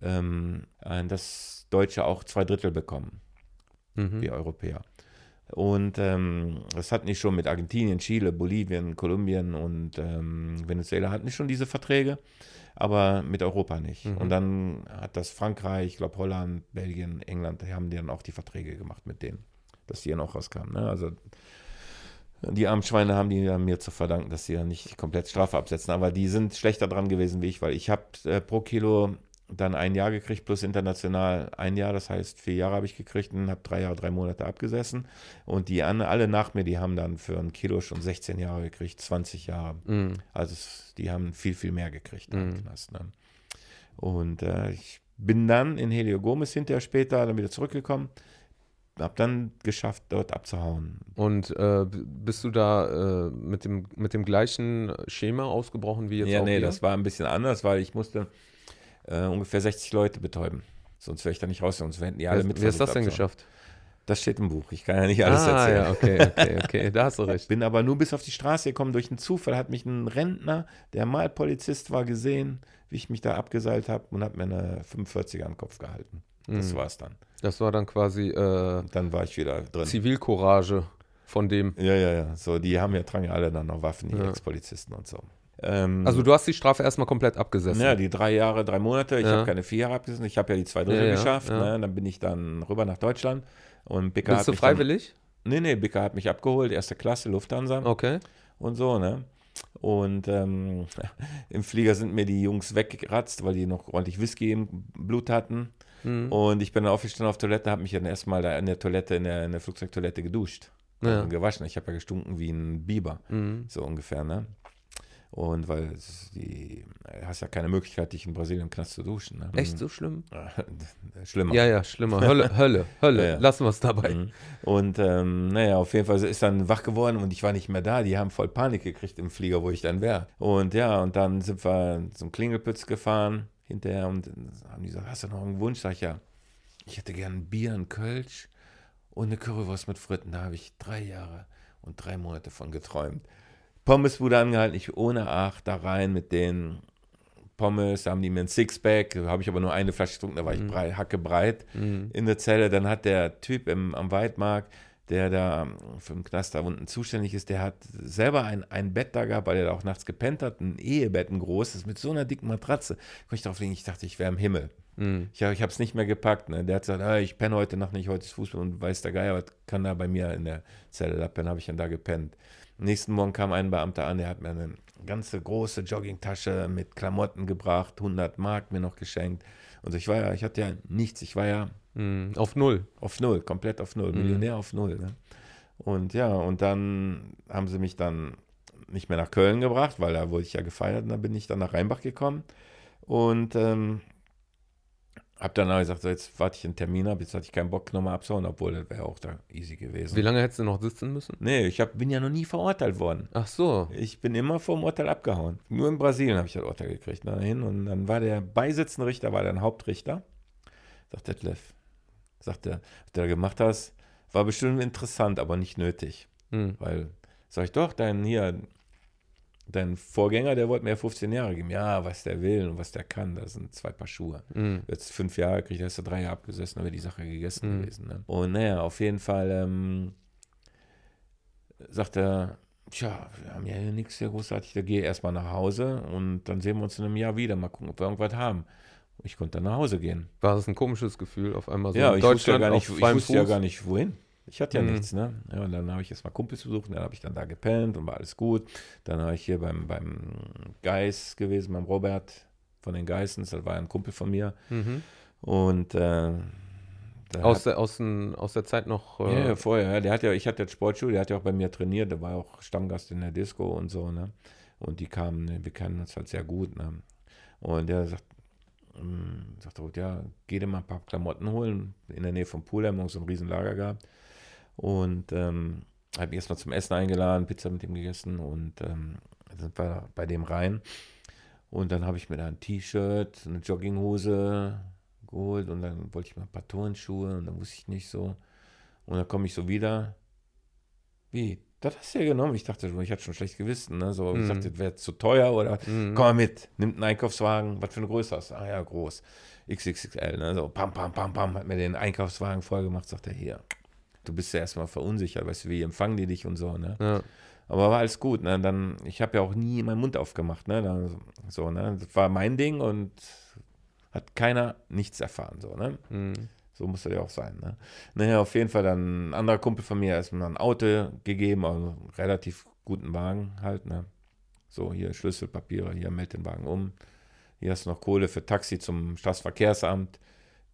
ähm, äh, dass Deutsche auch zwei Drittel bekommen, Mhm. wie Europäer. Und ähm, das hatten die schon mit Argentinien, Chile, Bolivien, Kolumbien und ähm, Venezuela hatten die schon diese Verträge, aber mit Europa nicht. Mhm. Und dann hat das Frankreich, ich glaube Holland, Belgien, England, die haben die dann auch die Verträge gemacht mit denen, dass die dann auch rauskamen. Ne? Also die armen Schweine haben die dann mir zu verdanken, dass sie ja nicht komplett Strafe absetzen, aber die sind schlechter dran gewesen wie ich, weil ich habe äh, pro Kilo dann ein Jahr gekriegt plus international ein Jahr, das heißt vier Jahre habe ich gekriegt und habe drei Jahre, drei Monate abgesessen und die an, alle nach mir, die haben dann für ein Kilo schon 16 Jahre gekriegt, 20 Jahre, Mhm. also es, die haben viel, viel mehr gekriegt. Mhm. im Knast, ne? Und äh, ich bin dann in Helio Gomez hinterher später dann wieder zurückgekommen, habe dann geschafft, dort abzuhauen. Und äh, bist du da äh, mit, dem, mit dem gleichen Schema ausgebrochen wie jetzt ja, nee, hier? das war ein bisschen anders, weil ich musste äh, ungefähr 60 Leute betäuben. Sonst wäre ich da nicht raus, sonst hätten die alle mit wie hast du das denn geschafft? Das steht im Buch. Ich kann ja nicht alles ah, erzählen. ja, okay, okay, okay, da hast du recht. Bin aber nur bis auf die Straße gekommen. Durch einen Zufall hat mich ein Rentner, der mal Polizist war, gesehen, wie ich mich da abgeseilt habe und hat mir eine 45er an den Kopf gehalten. Das Mhm. war's dann. Das war dann quasi äh, dann war ich wieder drin. Zivilcourage von dem. Ja, ja, ja. So, die haben ja, tragen ja alle dann noch Waffen, die Ja. Ex-Polizisten und so. Ähm, Also du hast die Strafe erstmal komplett abgesessen. Ja, die drei Jahre, drei Monate. Ich Ja. habe keine vier Jahre abgesessen. Ich habe ja die zwei Drittel Ja, geschafft. ja. Ne? Dann bin ich dann rüber nach Deutschland. Und Bicker Bist hat du mich freiwillig? Dann, nee, nee, Bicker hat mich abgeholt. Erste Klasse, Lufthansa Okay. und so, ne? Und ähm, im Flieger sind mir die Jungs weggeratzt, weil die noch ordentlich Whisky im Blut hatten. Mhm. Und ich bin dann aufgestanden auf Toilette, habe mich dann erstmal da in der Toilette, in der, in der Flugzeugtoilette geduscht. Ja. Und gewaschen. Ich habe ja gestunken wie ein Biber. Mhm. So ungefähr, ne? Und weil die, du hast ja keine Möglichkeit, dich in Brasilien im Knast zu duschen. Ne? Echt so schlimm? Schlimmer. Ja, ja, schlimmer. Hölle, Hölle, Hölle. Ja, ja. Lassen wir es dabei. Mhm. Und ähm, naja, auf jeden Fall ist dann wach geworden und ich war nicht mehr da. Die haben voll Panik gekriegt im Flieger, wo ich dann wäre. Und ja, und dann sind wir zum Klingelpütz gefahren hinterher und haben die gesagt, hast du noch einen Wunsch? Sag ich, ja, ich hätte gern ein Bier, ein Kölsch und eine Currywurst mit Fritten. Da habe ich drei Jahre und drei Monate von geträumt. Pommesbude angehalten, ich ohne Acht da rein mit den Pommes, da haben die mir ein Sixpack, da habe ich aber nur eine Flasche getrunken, da war ich brei, hacke breit Mhm. in der Zelle. Dann hat der Typ im, am Weidmarkt, der da für den Knast da unten zuständig ist, der hat selber ein, ein Bett da gehabt, weil er da auch nachts gepennt hat, ein Ehebett, ein großes, mit so einer dicken Matratze. Konnte ich drauf liegen, ich dachte, ich wäre im Himmel. Mhm. Ich, ich habe es nicht mehr gepackt. Ne? Der hat gesagt, ah, ich penne heute Nacht nicht, heute ist Fußball und weiß der Geier, was kann da bei mir in der Zelle da pennen, habe ich dann da gepennt. Nächsten Morgen kam ein Beamter an, der hat mir eine ganze große Joggingtasche mit Klamotten gebracht, 100 Mark mir noch geschenkt. Und ich war ja, ich hatte ja nichts, ich war ja Mhm. Auf Null. auf Null, komplett auf Null, Mhm. Millionär auf Null. Ne? Und ja, und dann haben sie mich dann nicht mehr nach Köln gebracht, weil da wurde ich ja gefeiert und dann bin ich dann nach Rheinbach gekommen und ähm, habe dann auch gesagt, so, jetzt warte ich einen Termin ab, jetzt hatte ich keinen Bock nochmal abzuhauen, obwohl das wäre auch da easy gewesen. Wie lange hättest du noch sitzen müssen? Nee, ich hab, bin ja noch nie verurteilt worden. Ach so. Ich bin immer vom Urteil abgehauen. Nur in Brasilien habe ich das Urteil gekriegt. Dahin. Und dann war der beisitzende Richter, war der Hauptrichter. Sagt Detlef, sagt er, was du da gemacht hast, war bestimmt interessant, aber nicht nötig. Mhm. Weil, sag ich doch, dein hier, dein Vorgänger, der wollte mir 15 Jahre geben. Ja, was der will und was der kann, das sind zwei Paar Schuhe. Mhm. Jetzt fünf Jahre kriegt, da ist er drei Jahre abgesessen, wäre die Sache gegessen Mhm. gewesen. Ne? Und naja, auf jeden Fall ähm, sagt er, tja, wir haben ja hier nichts hier großartig, da gehe erstmal nach Hause und dann sehen wir uns in einem Jahr wieder, mal gucken, ob wir irgendwas haben. Ich konnte dann nach Hause gehen. War das ein komisches Gefühl auf einmal so ja, in ich wusste ja Deutschland gar nicht, auf ich wusste ja gar nicht, wohin. Ich hatte ja Mhm. nichts, ne? Ja, und dann habe ich erstmal Kumpels besucht und dann habe ich dann da gepennt und war alles gut. Dann war ich hier beim, beim Geis gewesen, beim Robert von den Geissens, das war ein Kumpel von mir. Mhm. Und äh, Aus, der, aus, den, aus der Zeit noch. Ja, Äh, ja, vorher. Ja. Der hat ja, ich hatte jetzt Sportschuhe, der hat ja auch bei mir trainiert, der war auch Stammgast in der Disco und so, ne? Und die kamen, ne, wir kannten uns halt sehr gut, ne? Und der sagt, ähm, sagt ja, geh dir mal ein paar Klamotten holen. In der Nähe vom Pool haben wir so ein riesen Lager gehabt. Und ähm, habe mich erstmal zum Essen eingeladen, Pizza mit ihm gegessen und ähm, sind wir bei dem rein. Und dann habe ich mir da ein T-Shirt, eine Jogginghose geholt und dann wollte ich mal ein paar Turnschuhe und dann wusste ich nicht so. Und dann komme ich so wieder. Wie? Das hast du ja genommen. Ich dachte schon, ich hatte schon schlecht gewissen. Ne? So, ich Mhm. dachte, das wäre zu teuer oder mhm. komm mal mit, nimmt einen Einkaufswagen. Was für eine Größe hast du? Ah ja, groß. XXXL. Ne? So, pam, pam, pam, pam, hat mir den Einkaufswagen voll gemacht. Sagt er, hier, du bist ja erstmal verunsichert. Weißt du, wie empfangen die dich und so. Ne? Ja. Aber war alles gut. Ne? Dann, ich habe ja auch nie meinen Mund aufgemacht. Ne? Dann, so, ne? Das war mein Ding und hat keiner nichts erfahren. So, ne? Mhm. So musste der auch sein. Ne? Naja, auf jeden Fall dann ein anderer Kumpel von mir hat mir ein Auto gegeben, also einen relativ guten Wagen halt. Ne? So, hier Schlüsselpapiere, hier meld den Wagen um. Hier hast du noch Kohle für Taxi zum Staatsverkehrsamt.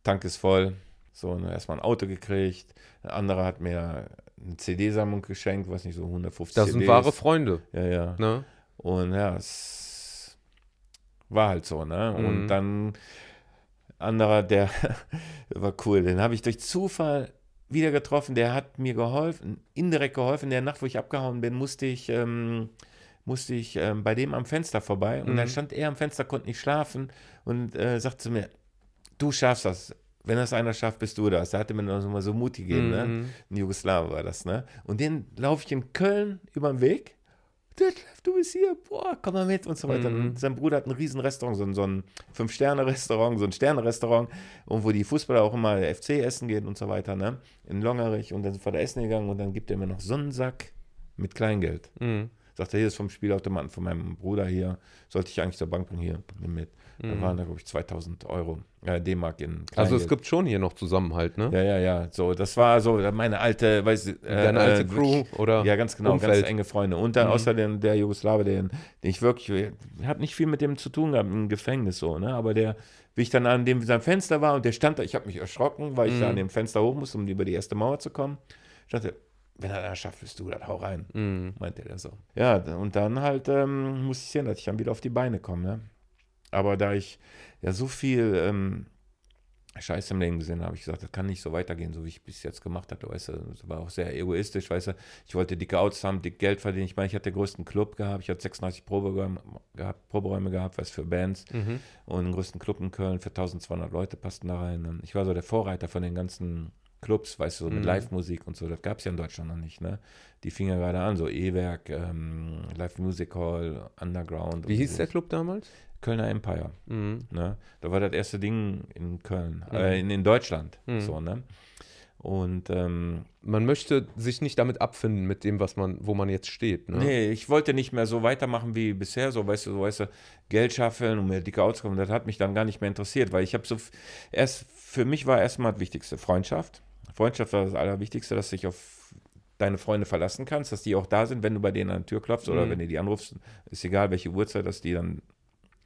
Tank ist voll. So, ne, erstmal ein Auto gekriegt. Ein anderer hat mir eine CD-Sammlung geschenkt, weiß nicht, so 150 Das sind CDs. wahre Freunde. Ja, ja. Ne? Und ja, es war halt so, ne? Mhm. Und dann anderer, der war cool, den habe ich durch Zufall wieder getroffen, der hat mir geholfen, indirekt geholfen. In der Nacht, wo ich abgehauen bin, musste ich, ähm, musste ich ähm, bei dem am Fenster vorbei und Mhm. dann stand er am Fenster, konnte nicht schlafen und äh, sagte zu mir, du schaffst das. Wenn das einer schafft, bist du das. Da hatte mir noch mal so Mut gegeben, ne? Mhm. Ein Jugoslawe war das, ne? Und den laufe ich in Köln über den Weg. Detlef, du bist hier, boah, komm mal mit und so weiter. Mhm. Und sein Bruder hat ein riesen Restaurant, so ein, so ein Fünf-Sterne-Restaurant, so ein Sterne-Restaurant, und wo die Fußballer auch immer FC essen gehen und so weiter, ne? In Longerich. Und dann sind wir da essen gegangen und dann gibt er mir noch so einen Sack mit Kleingeld. Mhm. Sagt er, hier ist vom Spielautomaten von meinem Bruder hier. Sollte ich eigentlich zur Bank bringen, hier, nimm mit. Da Mhm. waren da, glaube ich, 2000 Euro, äh, D-Mark in Kleingeld. Also es gibt schon hier noch Zusammenhalt, ne? Ja, ja, ja. So, das war so meine alte, weiß ich, äh, Deine alte äh, Crew oder ja, ganz genau, Umfeld. ganz enge Freunde. Und dann Mhm. außerdem der Jugoslawe, den, den ich wirklich, ich habe nicht viel mit dem zu tun gehabt im Gefängnis so, ne? Aber der, wie ich dann an dem seinem Fenster war und der stand da, ich habe mich erschrocken, weil ich Mhm. da an dem Fenster hoch musste, um über die erste Mauer zu kommen. Ich dachte, wenn er das schafft, bist du, dann hau rein, Mhm. meinte der so. Ja, und dann halt ähm, musste ich sehen, dass ich dann wieder auf die Beine komme, ne? Aber da ich ja so viel ähm, Scheiße im Leben gesehen habe, ich gesagt, das kann nicht so weitergehen, so wie ich bis jetzt gemacht hatte, weißt du, das war auch sehr egoistisch, weißt du, ich wollte dicke Autos haben, dick Geld verdienen, ich meine, ich hatte den größten Club gehabt, ich hatte 36 Proberäume gehabt, Proberäume gehabt, was für Bands Mhm. und den größten Club in Köln für 1200 Leute passten da rein. Ich war so der Vorreiter von den ganzen Clubs, weißt du, so mit Mhm. Live-Musik und so, das gab es ja in Deutschland noch nicht, ne? Die fingen ja gerade an, so E-Werk, ähm, Live Music Hall, Underground. Wie hieß so. der Club damals? Kölner Empire. Mhm. Ne? Da war das erste Ding in Köln, Mhm. äh, in, in Deutschland. Mhm. So, ne? Und ähm, Man möchte sich nicht damit abfinden, mit dem, was man, wo man jetzt steht. Ne? nee, ich wollte nicht mehr so weitermachen wie bisher, so weißt du, so weißt du, Geld schaffeln und mir dicke Autos. Das hat mich dann gar nicht mehr interessiert, weil ich habe so erst für mich war erstmal das Wichtigste Freundschaft. Freundschaft war das Allerwichtigste, dass du dich auf deine Freunde verlassen kannst, dass die auch da sind, wenn du bei denen an die Tür klopfst oder Mhm. wenn du die anrufst, ist egal welche Uhrzeit, dass die dann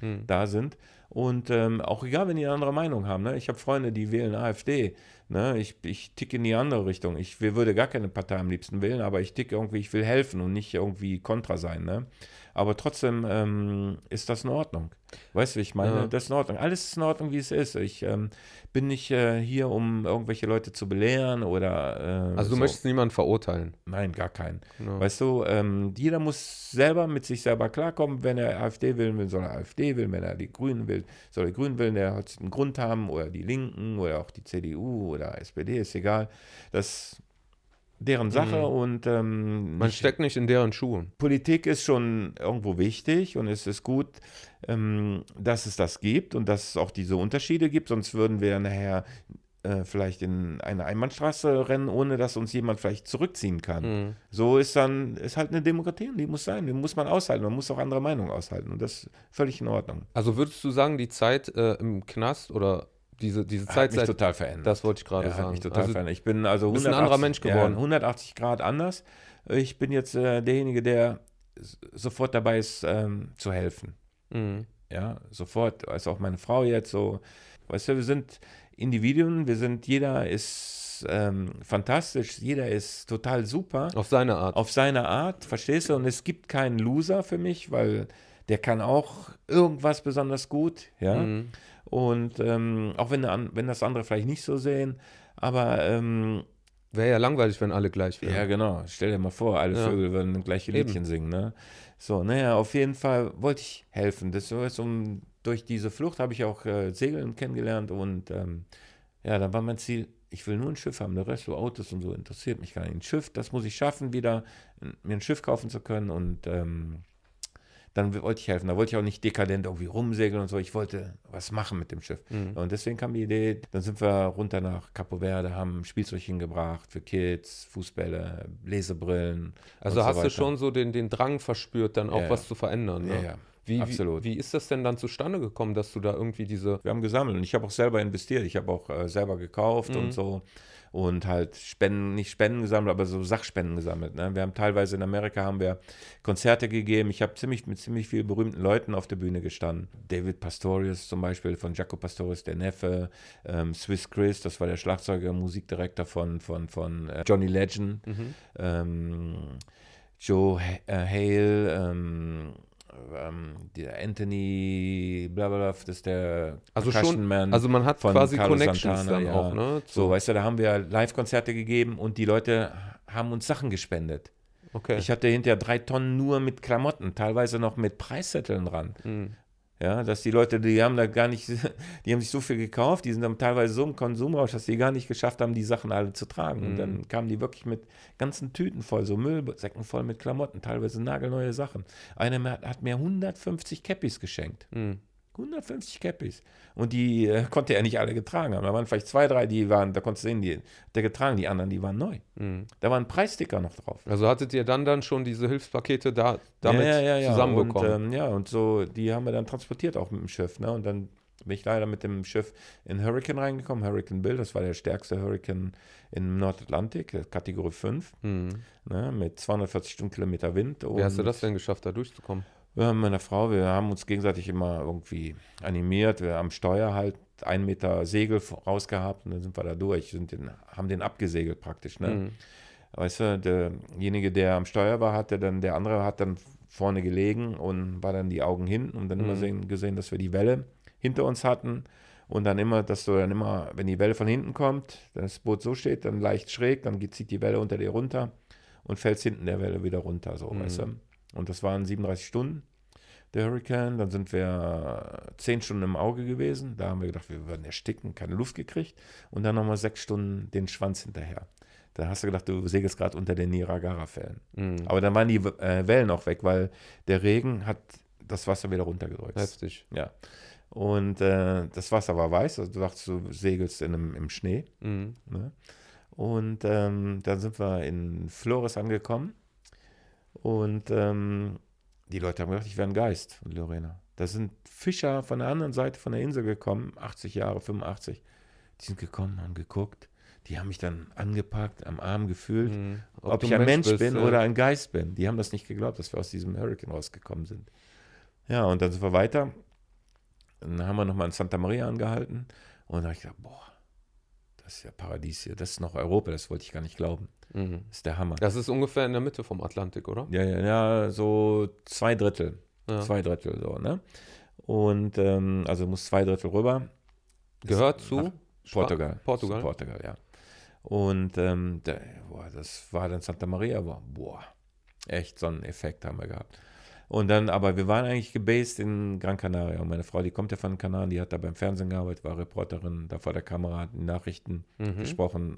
Hm. da sind. Und ähm, auch egal, wenn die eine andere Meinung haben. Ne? Ich habe Freunde, die wählen AfD. Ne? Ich, ich ticke in die andere Richtung. Ich würde gar keine Partei am liebsten wählen, aber ich ticke irgendwie, ich will helfen und nicht irgendwie kontra sein. Ne? Aber trotzdem ähm, ist das in Ordnung. Weißt du, ich meine? Ja. Das ist in Ordnung. Alles ist in Ordnung, wie es ist. Ich ähm, bin nicht äh, hier, um irgendwelche Leute zu belehren oder. Äh, Also du so. möchtest niemanden verurteilen. Nein, gar keinen. Genau. Weißt du, ähm, jeder muss selber mit sich selber klarkommen. Wenn er AfD wählen will, soll er AfD wählen. Wenn er die Grünen will, soll er die Grünen wählen. Der hat einen Grund haben oder die Linken oder auch die CDU oder SPD, ist egal. Das deren Sache Mhm. und ähm, Man steckt nicht in deren Schuhen. Politik ist schon irgendwo wichtig und es ist gut, ähm, dass es das gibt und dass es auch diese Unterschiede gibt, sonst würden wir nachher äh, vielleicht in eine Einbahnstraße rennen, ohne dass uns jemand vielleicht zurückziehen kann. Mhm. So ist dann, ist halt eine Demokratie und die muss sein, die muss man aushalten, man muss auch andere Meinungen aushalten und das ist völlig in Ordnung. Also würdest du sagen, die Zeit äh, im Knast oder diese, diese Hat Zeit mich seit, total verändert. das wollte ich gerade ja, sagen. Hat mich total also, verändert. Ich bin also bist ein anderer Mensch geworden. Ja, 180 Grad anders. Ich bin jetzt äh, derjenige, der sofort dabei ist, ähm, zu helfen. mh. Ja, sofort. Also auch meine Frau jetzt so. Weißt du, wir sind Individuen, wir sind, jeder ist ähm, fantastisch, jeder ist total super Auf seine Art. auf seine Art, verstehst du? Und es gibt keinen Loser für mich, weil der kann auch irgendwas besonders gut, ja. Mhm. Und ähm, auch wenn, wenn das andere vielleicht nicht so sehen, aber ähm, Wäre ja langweilig, wenn alle gleich wären. ja, genau. Stell dir mal vor, alle Ja. Vögel würden das gleiche Eben. Liedchen singen, ne? So, naja, auf jeden Fall wollte ich helfen. Das so, um, durch diese Flucht habe ich auch äh, Segeln kennengelernt und ähm, ja, dann war mein Ziel, ich will nur ein Schiff haben, der Rest so Autos und so interessiert mich gar nicht. Ein Schiff, das muss ich schaffen, wieder mir ein Schiff kaufen zu können und ähm, dann wollte ich helfen. Da wollte ich auch nicht dekadent irgendwie rumsegeln und so. Ich wollte was machen mit dem Schiff. Mhm. Und deswegen kam die Idee, dann sind wir runter nach Capo Verde, haben Spielzeug hingebracht für Kids, Fußbälle, Lesebrillen. Also und so hast du schon so den, den Drang verspürt, dann auch Ja, was ja. zu verändern. Ne? Ja, ja. Wie, wie, absolut. wie ist das denn dann zustande gekommen, dass du da irgendwie diese. Wir haben gesammelt und ich habe auch selber investiert. Ich habe auch äh, selber gekauft Mhm. und so. Und halt Spenden, nicht Spenden gesammelt, aber so Sachspenden gesammelt. Ne? Wir haben teilweise in Amerika haben wir Konzerte gegeben. Ich habe ziemlich mit ziemlich vielen berühmten Leuten auf der Bühne gestanden. David Pastorius zum Beispiel, von Jaco Pastorius, der Neffe. Ähm, Swiss Chris, das war der Schlagzeuger, Musikdirektor von, von, von äh, Johnny Legend. Mhm. ähm, Joe Ha- äh, Hale, ähm, ähm, der Anthony, bla bla, das ist der Also schon, Man also man hat von quasi Carlos Connections Santana, dann ja. auch, ne? So, weißt du, da haben wir Live-Konzerte gegeben und die Leute haben uns Sachen gespendet. Okay. Ich hatte hinterher drei Tonnen nur mit Klamotten, teilweise noch mit Preiszetteln dran. Mhm. Ja, dass die Leute, die haben da gar nicht, die haben sich so viel gekauft, die sind dann teilweise so im Konsumrausch, dass die gar nicht geschafft haben, die Sachen alle zu tragen. Und Mhm. dann kamen die wirklich mit ganzen Tüten voll, so Müllsäcken voll mit Klamotten, teilweise nagelneue Sachen. Einer mir- hat mir 150 Cappies geschenkt. Mhm. 150 Cappies. Und die äh, konnte er nicht alle getragen haben. Da waren vielleicht zwei, drei, die waren, da konntest du sehen, die hat er getragen, die anderen, die waren neu. Mhm. Da waren Preissticker noch drauf. Also hattet ihr dann dann schon diese Hilfspakete da damit ja, ja, ja. zusammenbekommen? Und, ähm, ja, und so, die haben wir dann transportiert auch mit dem Schiff. Ne? Und dann bin ich leider mit dem Schiff in Hurricane reingekommen. Hurricane Bill, das war der stärkste Hurricane im Nordatlantik, Kategorie 5, mhm. ne? mit 240 Stundenkilometer Wind. Wie hast du das denn geschafft, da durchzukommen? Wir haben meine Frau, wir haben uns gegenseitig immer irgendwie animiert. Wir haben Steuer halt einen Meter Segel rausgehabt und dann sind wir da durch, sind den, haben den abgesegelt praktisch. Ne? Mhm. Weißt du, derjenige, der am Steuer war, hatte dann, der andere hat dann vorne gelegen und war dann die Augen hinten und dann immer Mhm. sehen, gesehen, dass wir die Welle hinter uns hatten. Und dann immer, dass du dann immer, wenn die Welle von hinten kommt, das Boot so steht, dann leicht schräg, dann zieht die Welle unter dir runter und fällst hinten der Welle wieder runter, so, Mhm. weißt du. Und das waren 37 Stunden, der Hurricane. Dann sind wir 10 Stunden im Auge gewesen. Da haben wir gedacht, wir würden ersticken, keine Luft gekriegt. Und dann nochmal 6 Stunden den Schwanz hinterher. Da hast du gedacht, du segelst gerade unter den Niagara-Fällen. Mhm. Aber dann waren die äh, Wellen auch weg, weil der Regen hat das Wasser wieder runtergedrückt. Heftig. Ja. Und äh, das Wasser war weiß, also du dachtest, du segelst in einem, im Schnee. Mhm. Ne? Und ähm, dann sind wir in Flores angekommen. Und ähm, die Leute haben gedacht, ich wäre ein Geist von Lorena. Da sind Fischer von der anderen Seite von der Insel gekommen, 80 Jahre, 85. Die sind gekommen, haben geguckt. Die haben mich dann angepackt, am Arm gefühlt, Mhm. ob, du ich ein Mensch bist, bin ja. oder ein Geist bin. Die haben das nicht geglaubt, dass wir aus diesem Hurricane rausgekommen sind. Ja, und dann sind wir weiter. Dann haben wir nochmal in Santa Maria angehalten. Und da habe ich gedacht, boah, das ist ja Paradies hier. Das ist noch Europa, das wollte ich gar nicht glauben. Mhm. Das ist der Hammer. Das ist ungefähr in der Mitte vom Atlantik, oder? Ja, ja, ja, so zwei Drittel. Ja. Zwei Drittel so, ne? Und ähm, also muss zwei Drittel rüber. Gehört Das- zu Portugal. Portugal. Zu Portugal, ja. Und ähm, da, boah, das war dann Santa Maria, boah, echt so einen Effekt haben wir gehabt. Und dann, aber wir waren eigentlich gebased in Gran Canaria. Und meine Frau, die kommt ja von den Kanaren, die hat da beim Fernsehen gearbeitet, war Reporterin, da vor der Kamera, hat die Nachrichten Mhm. gesprochen,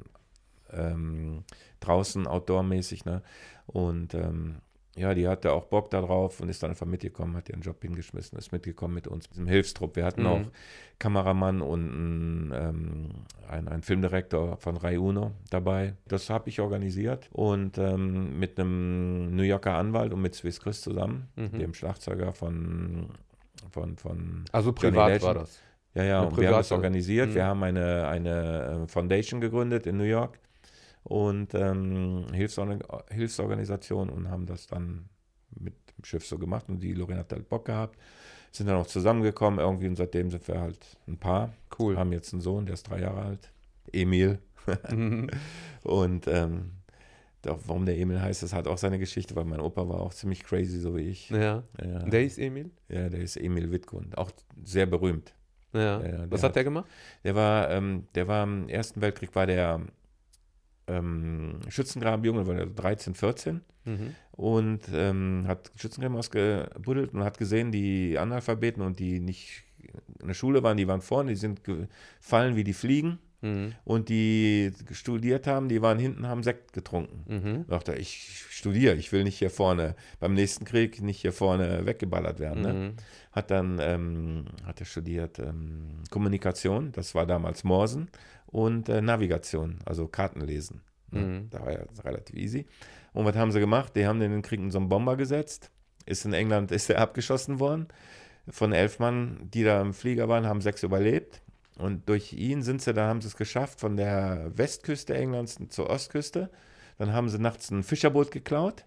ähm, draußen, outdoor-mäßig, ne? Und ähm, ja, die hatte auch Bock darauf und ist dann einfach mitgekommen, hat ihren Job hingeschmissen, ist mitgekommen mit uns, mit diesem Hilfstrupp. Wir hatten Mhm. auch Kameramann und einen, ähm, ein, ein Filmdirektor von Rai Uno dabei. Das habe ich organisiert und ähm, mit einem New Yorker Anwalt und mit Swiss Chris zusammen, Mhm. dem Schlagzeuger von, von, von Also privat war das. ja, ja, und wir haben private- organisiert. Mhm. Wir haben eine, eine äh, Foundation gegründet in New York und ähm, Hilfsorgan Hilfsorganisation und haben das dann mit dem Schiff so gemacht und die Lorena hat halt Bock gehabt. Sind dann auch zusammengekommen irgendwie und seitdem sind wir halt ein Paar. Cool. Haben jetzt einen Sohn, der ist drei Jahre alt. Emil. Mhm. Und ähm, doch, warum der Emil heißt, das hat auch seine Geschichte, weil mein Opa war auch ziemlich crazy, so wie ich. ja. Ja, Der hieß Emil? ja der ist Emil Wittgrund. Auch sehr berühmt. Ja. Ja, Was hat hat- der gemacht? Der war, ähm, der war im Ersten Weltkrieg, war der ähm, Schützengrabenjunge, war der 13, 14 Mhm. und ähm, hat Schützengräben ausgebuddelt und hat gesehen, die Analphabeten und die nicht in der Schule waren, die waren vorne, die sind gefallen wie die Fliegen Mhm. und die studiert haben, die waren hinten, haben Sekt getrunken. Mhm. Da dachte ich studiere, ich will nicht hier vorne, beim nächsten Krieg nicht hier vorne weggeballert werden. Ne? Mhm. Hat dann, ähm, hat er studiert ähm, Kommunikation, das war damals Morsen, und äh, Navigation, also Kartenlesen. Ne? Mhm. Da war ja relativ easy. Und was haben sie gemacht? Die haben den in den Krieg in so einen Bomber gesetzt. Ist in England, ist er abgeschossen worden. Von elf Mann, die da im Flieger waren, haben sechs überlebt. Und durch ihn sind sie, da haben sie es geschafft, von der Westküste Englands zur Ostküste. Dann haben sie nachts ein Fischerboot geklaut,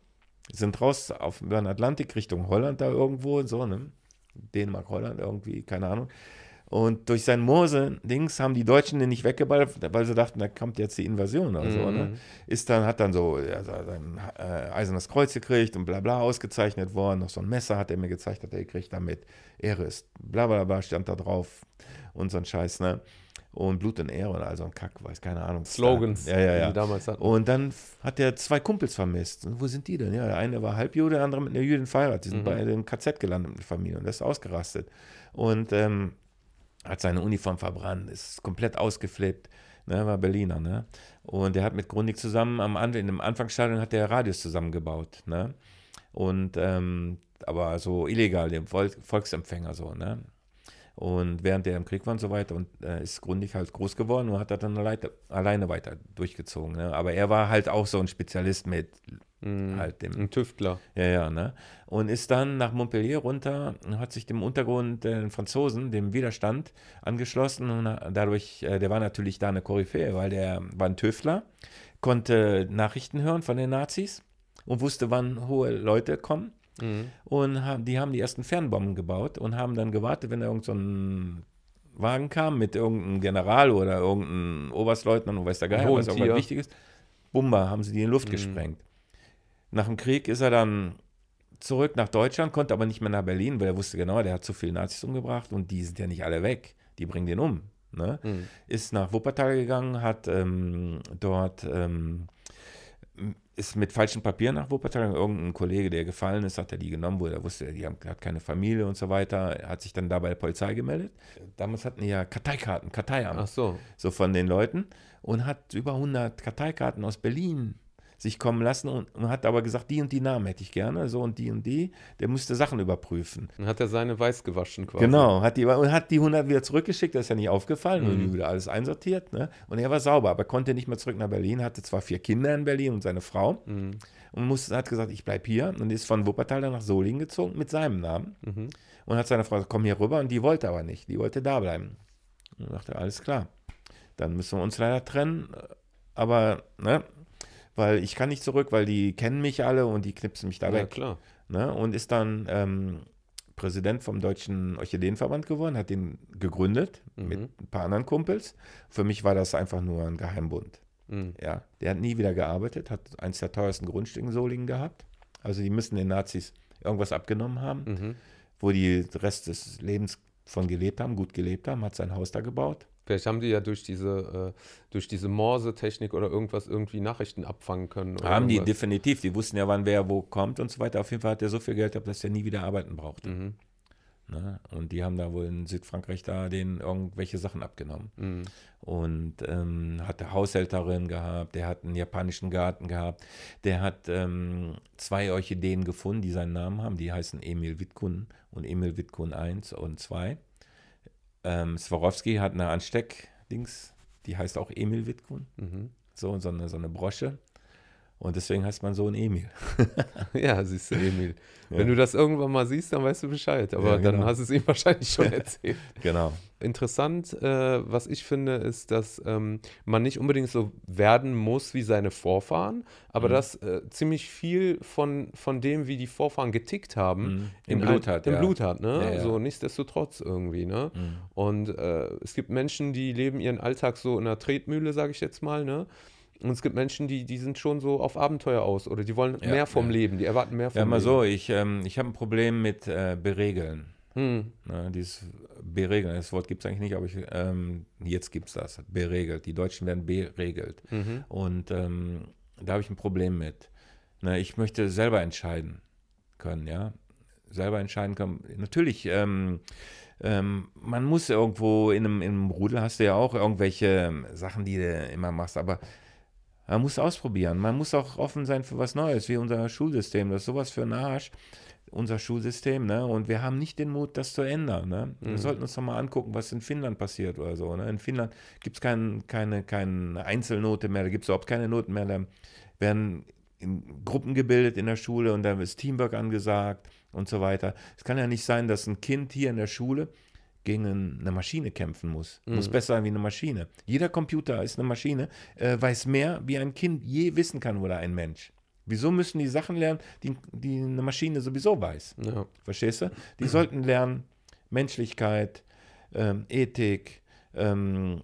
sind raus auf den Atlantik Richtung Holland da irgendwo, so, ne? Dänemark, Holland irgendwie, keine Ahnung. Und durch sein Morse-Dings haben die Deutschen den nicht weggeballert, weil sie dachten, da kommt jetzt die Invasion oder so, ne? Mhm. Ist dann, hat dann so ja, so sein äh, Eisernes Kreuz gekriegt und bla bla ausgezeichnet worden. Noch so ein Messer hat er mir gezeigt, hat er gekriegt damit. Ehre ist bla bla bla, stand da drauf und so ein Scheiß, ne? Und Blut und Ehre und all so ein Kack, weiß keine Ahnung. Slogans, Ja, ja, die ja. die damals hatten. Und dann hat er zwei Kumpels vermisst. Und wo sind die denn? Ja, der eine war Halbjude, der andere mit einer Jüdin verheiratet. Die sind Mhm. beide im KZ gelandet mit der Familie und der ist ausgerastet. Und ähm, hat seine Uniform verbrannt, ist komplett ausgeflippt. Ne, war Berliner, ne? Und der hat mit Grundig zusammen am An in dem Anfangsstadion hat der Radios zusammengebaut, ne? Und ähm, aber so illegal, dem Volk, Volksempfänger so, ne? Und während der im Krieg war und so weiter und äh, ist Grundig halt groß geworden und hat das dann alleine, alleine weiter durchgezogen. Ne? Aber er war halt auch so ein Spezialist mit Mhm. halt dem Ein Tüftler. ja, ja, ne? Und ist dann nach Montpellier runter und hat sich dem Untergrund äh, den Franzosen, dem Widerstand, angeschlossen. Und dadurch, äh, der war natürlich da eine Koryphäe, weil der war ein Tüftler, konnte Nachrichten hören von den Nazis und wusste, wann hohe Leute kommen. Mhm. Und die haben die ersten Fernbomben gebaut und haben dann gewartet, wenn da irgend so ein Wagen kam mit irgendeinem General oder irgendeinem Oberstleutnant und weiß der Geier, was irgendwas Tier. Wichtiges. Bumba, haben sie die in die Luft Mhm. gesprengt. Nach dem Krieg ist er dann zurück nach Deutschland, konnte aber nicht mehr nach Berlin, weil er wusste genau, der hat zu viele Nazis umgebracht und die sind ja nicht alle weg. Die bringen den um. Ne? Mhm. Ist nach Wuppertal gegangen, hat ähm, dort ähm, ist mit falschen Papieren nach Wuppertal. Irgendein Kollege, der gefallen ist, hat er die genommen, wo er wusste, die haben, hat keine Familie und so weiter. Er hat sich dann da bei der Polizei gemeldet. Damals hatten die ja Karteikarten, Karteiamt Ach so. so von den Leuten und hat über 100 Karteikarten aus Berlin sich kommen lassen und, und, hat aber gesagt, die und die Namen hätte ich gerne, so und die und die. Der musste Sachen überprüfen. Dann hat er seine weiß gewaschen quasi. Genau, hat die, und hat die 100 wieder zurückgeschickt, das ist ja nicht aufgefallen Mhm. und wieder alles einsortiert. Ne? Und er war sauber, aber konnte nicht mehr zurück nach Berlin, hatte zwar vier Kinder in Berlin und seine Frau Mhm. und musste, hat gesagt, ich bleibe hier und ist von Wuppertal dann nach Solingen gezogen mit seinem Namen Mhm. und hat seine Frau gesagt, komm hier rüber und die wollte aber nicht, die wollte da bleiben. Und dachte, alles klar, dann müssen wir uns leider trennen, aber, ne, weil ich kann nicht zurück, weil die kennen mich alle und die knipsen mich da Ja, weg. klar. Ne, und ist dann ähm, Präsident vom Deutschen Orchideenverband geworden, hat den gegründet mit Mhm. ein paar anderen Kumpels. Für mich war das einfach nur ein Geheimbund. Mhm. Ja, der hat nie wieder gearbeitet, hat eins der teuersten Grundstücke in Solingen gehabt. Also die müssen den Nazis irgendwas abgenommen haben, Mhm. wo die den Rest des Lebens von gelebt haben, gut gelebt haben, hat sein Haus da gebaut. Vielleicht haben die ja durch diese, äh, durch diese Morse-Technik oder irgendwas irgendwie Nachrichten abfangen können. Haben die irgendwas. definitiv, die wussten ja, wann wer wo kommt und so weiter. Auf jeden Fall hat er so viel Geld gehabt, dass er nie wieder arbeiten brauchte. Mhm. Ne? Und die haben da wohl in Südfrankreich da denen irgendwelche Sachen abgenommen. Mhm. Und ähm, hatte Haushälterin gehabt, der hat einen japanischen Garten gehabt, der hat ähm, zwei Orchideen gefunden, die seinen Namen haben, die heißen Emil Witkun und Emil Witkun 1 und 2. Ähm, Swarovski hat eine Ansteckdings, die heißt auch Emil Witkun, Mhm. so, so, eine, so eine Brosche. Und deswegen heißt man Sohn Emil. Ja, siehst du, Emil. Ja. Wenn du das irgendwann mal siehst, dann weißt du Bescheid. Aber Ja, dann genau. hast du es ihm wahrscheinlich schon erzählt. Genau. Interessant, äh, was ich finde, ist, dass ähm, man nicht unbedingt so werden muss wie seine Vorfahren, aber Mhm. dass äh, ziemlich viel von, von dem, wie die Vorfahren getickt haben, Mhm. Im Blut ein- hat, Im ja. Blut hat, ne? Ja. So nichtsdestotrotz irgendwie, ne? Mhm. Und äh, es gibt Menschen, die leben ihren Alltag so in einer Tretmühle, sage ich jetzt mal, ne? Und es gibt Menschen, die, die sind schon so auf Abenteuer aus oder die wollen Ja, mehr vom ja. Leben, die erwarten mehr vom Ja, mal Leben. so, ich, ähm, ich habe ein Problem mit äh, Beregeln. Hm. Ne, dieses Beregeln, das Wort gibt es eigentlich nicht, aber ich, ähm, jetzt gibt es das. Beregelt. Die Deutschen werden beregelt. Mhm. Und ähm, da habe ich ein Problem mit. Ne, ich möchte selber entscheiden können, ja. Selber entscheiden können. Natürlich, ähm, ähm, man muss irgendwo in einem, in einem Rudel hast du ja auch irgendwelche ähm, Sachen, die du immer machst, aber man muss ausprobieren. Man muss auch offen sein für was Neues, wie unser Schulsystem. Das ist sowas für ein Arsch, unser Schulsystem, ne? Und wir haben nicht den Mut, das zu ändern. Ne? Wir Mhm. sollten uns doch mal angucken, was in Finnland passiert oder so. Ne? In Finnland gibt es kein, keine, keine Einzelnote mehr, da gibt es überhaupt keine Noten mehr. Da werden in Gruppen gebildet in der Schule und da ist Teamwork angesagt und so weiter. Es kann ja nicht sein, dass ein Kind hier in der Schule gegen eine Maschine kämpfen muss. Muss Mhm. besser sein wie eine Maschine. Jeder Computer ist eine Maschine, äh, weiß mehr, wie ein Kind je wissen kann oder ein Mensch. Wieso müssen die Sachen lernen, die, die eine Maschine sowieso weiß? Ja. Verstehst du? Die sollten lernen Menschlichkeit, ähm, Ethik, ähm,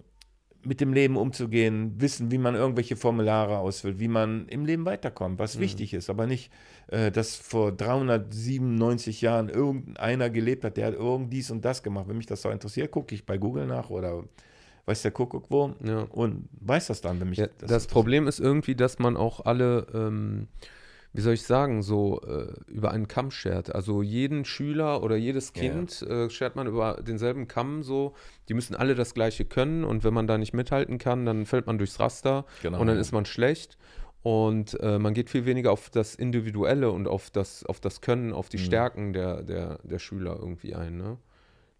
mit dem Leben umzugehen, wissen, wie man irgendwelche Formulare ausfüllt, wie man im Leben weiterkommt, was Mhm. wichtig ist, aber nicht, äh, dass vor 397 Jahren irgendeiner gelebt hat, der hat irgend dies und das gemacht. Wenn mich das so interessiert, gucke ich bei Google nach oder weiß der Kuckuck wo Ja. und weiß das dann, wenn mich Ja, das das Problem ist irgendwie, dass man auch alle, ähm, wie soll ich sagen, so äh, über einen Kamm schert. Also jeden Schüler oder jedes Ja. Kind äh, schert man über denselben Kamm so. Die müssen alle das Gleiche können und wenn man da nicht mithalten kann, dann fällt man durchs Raster Genau, und dann ja. ist man schlecht. Und äh, man geht viel weniger auf das Individuelle und auf das, auf das Können, auf die Mhm. Stärken der, der, der Schüler irgendwie ein. Ne?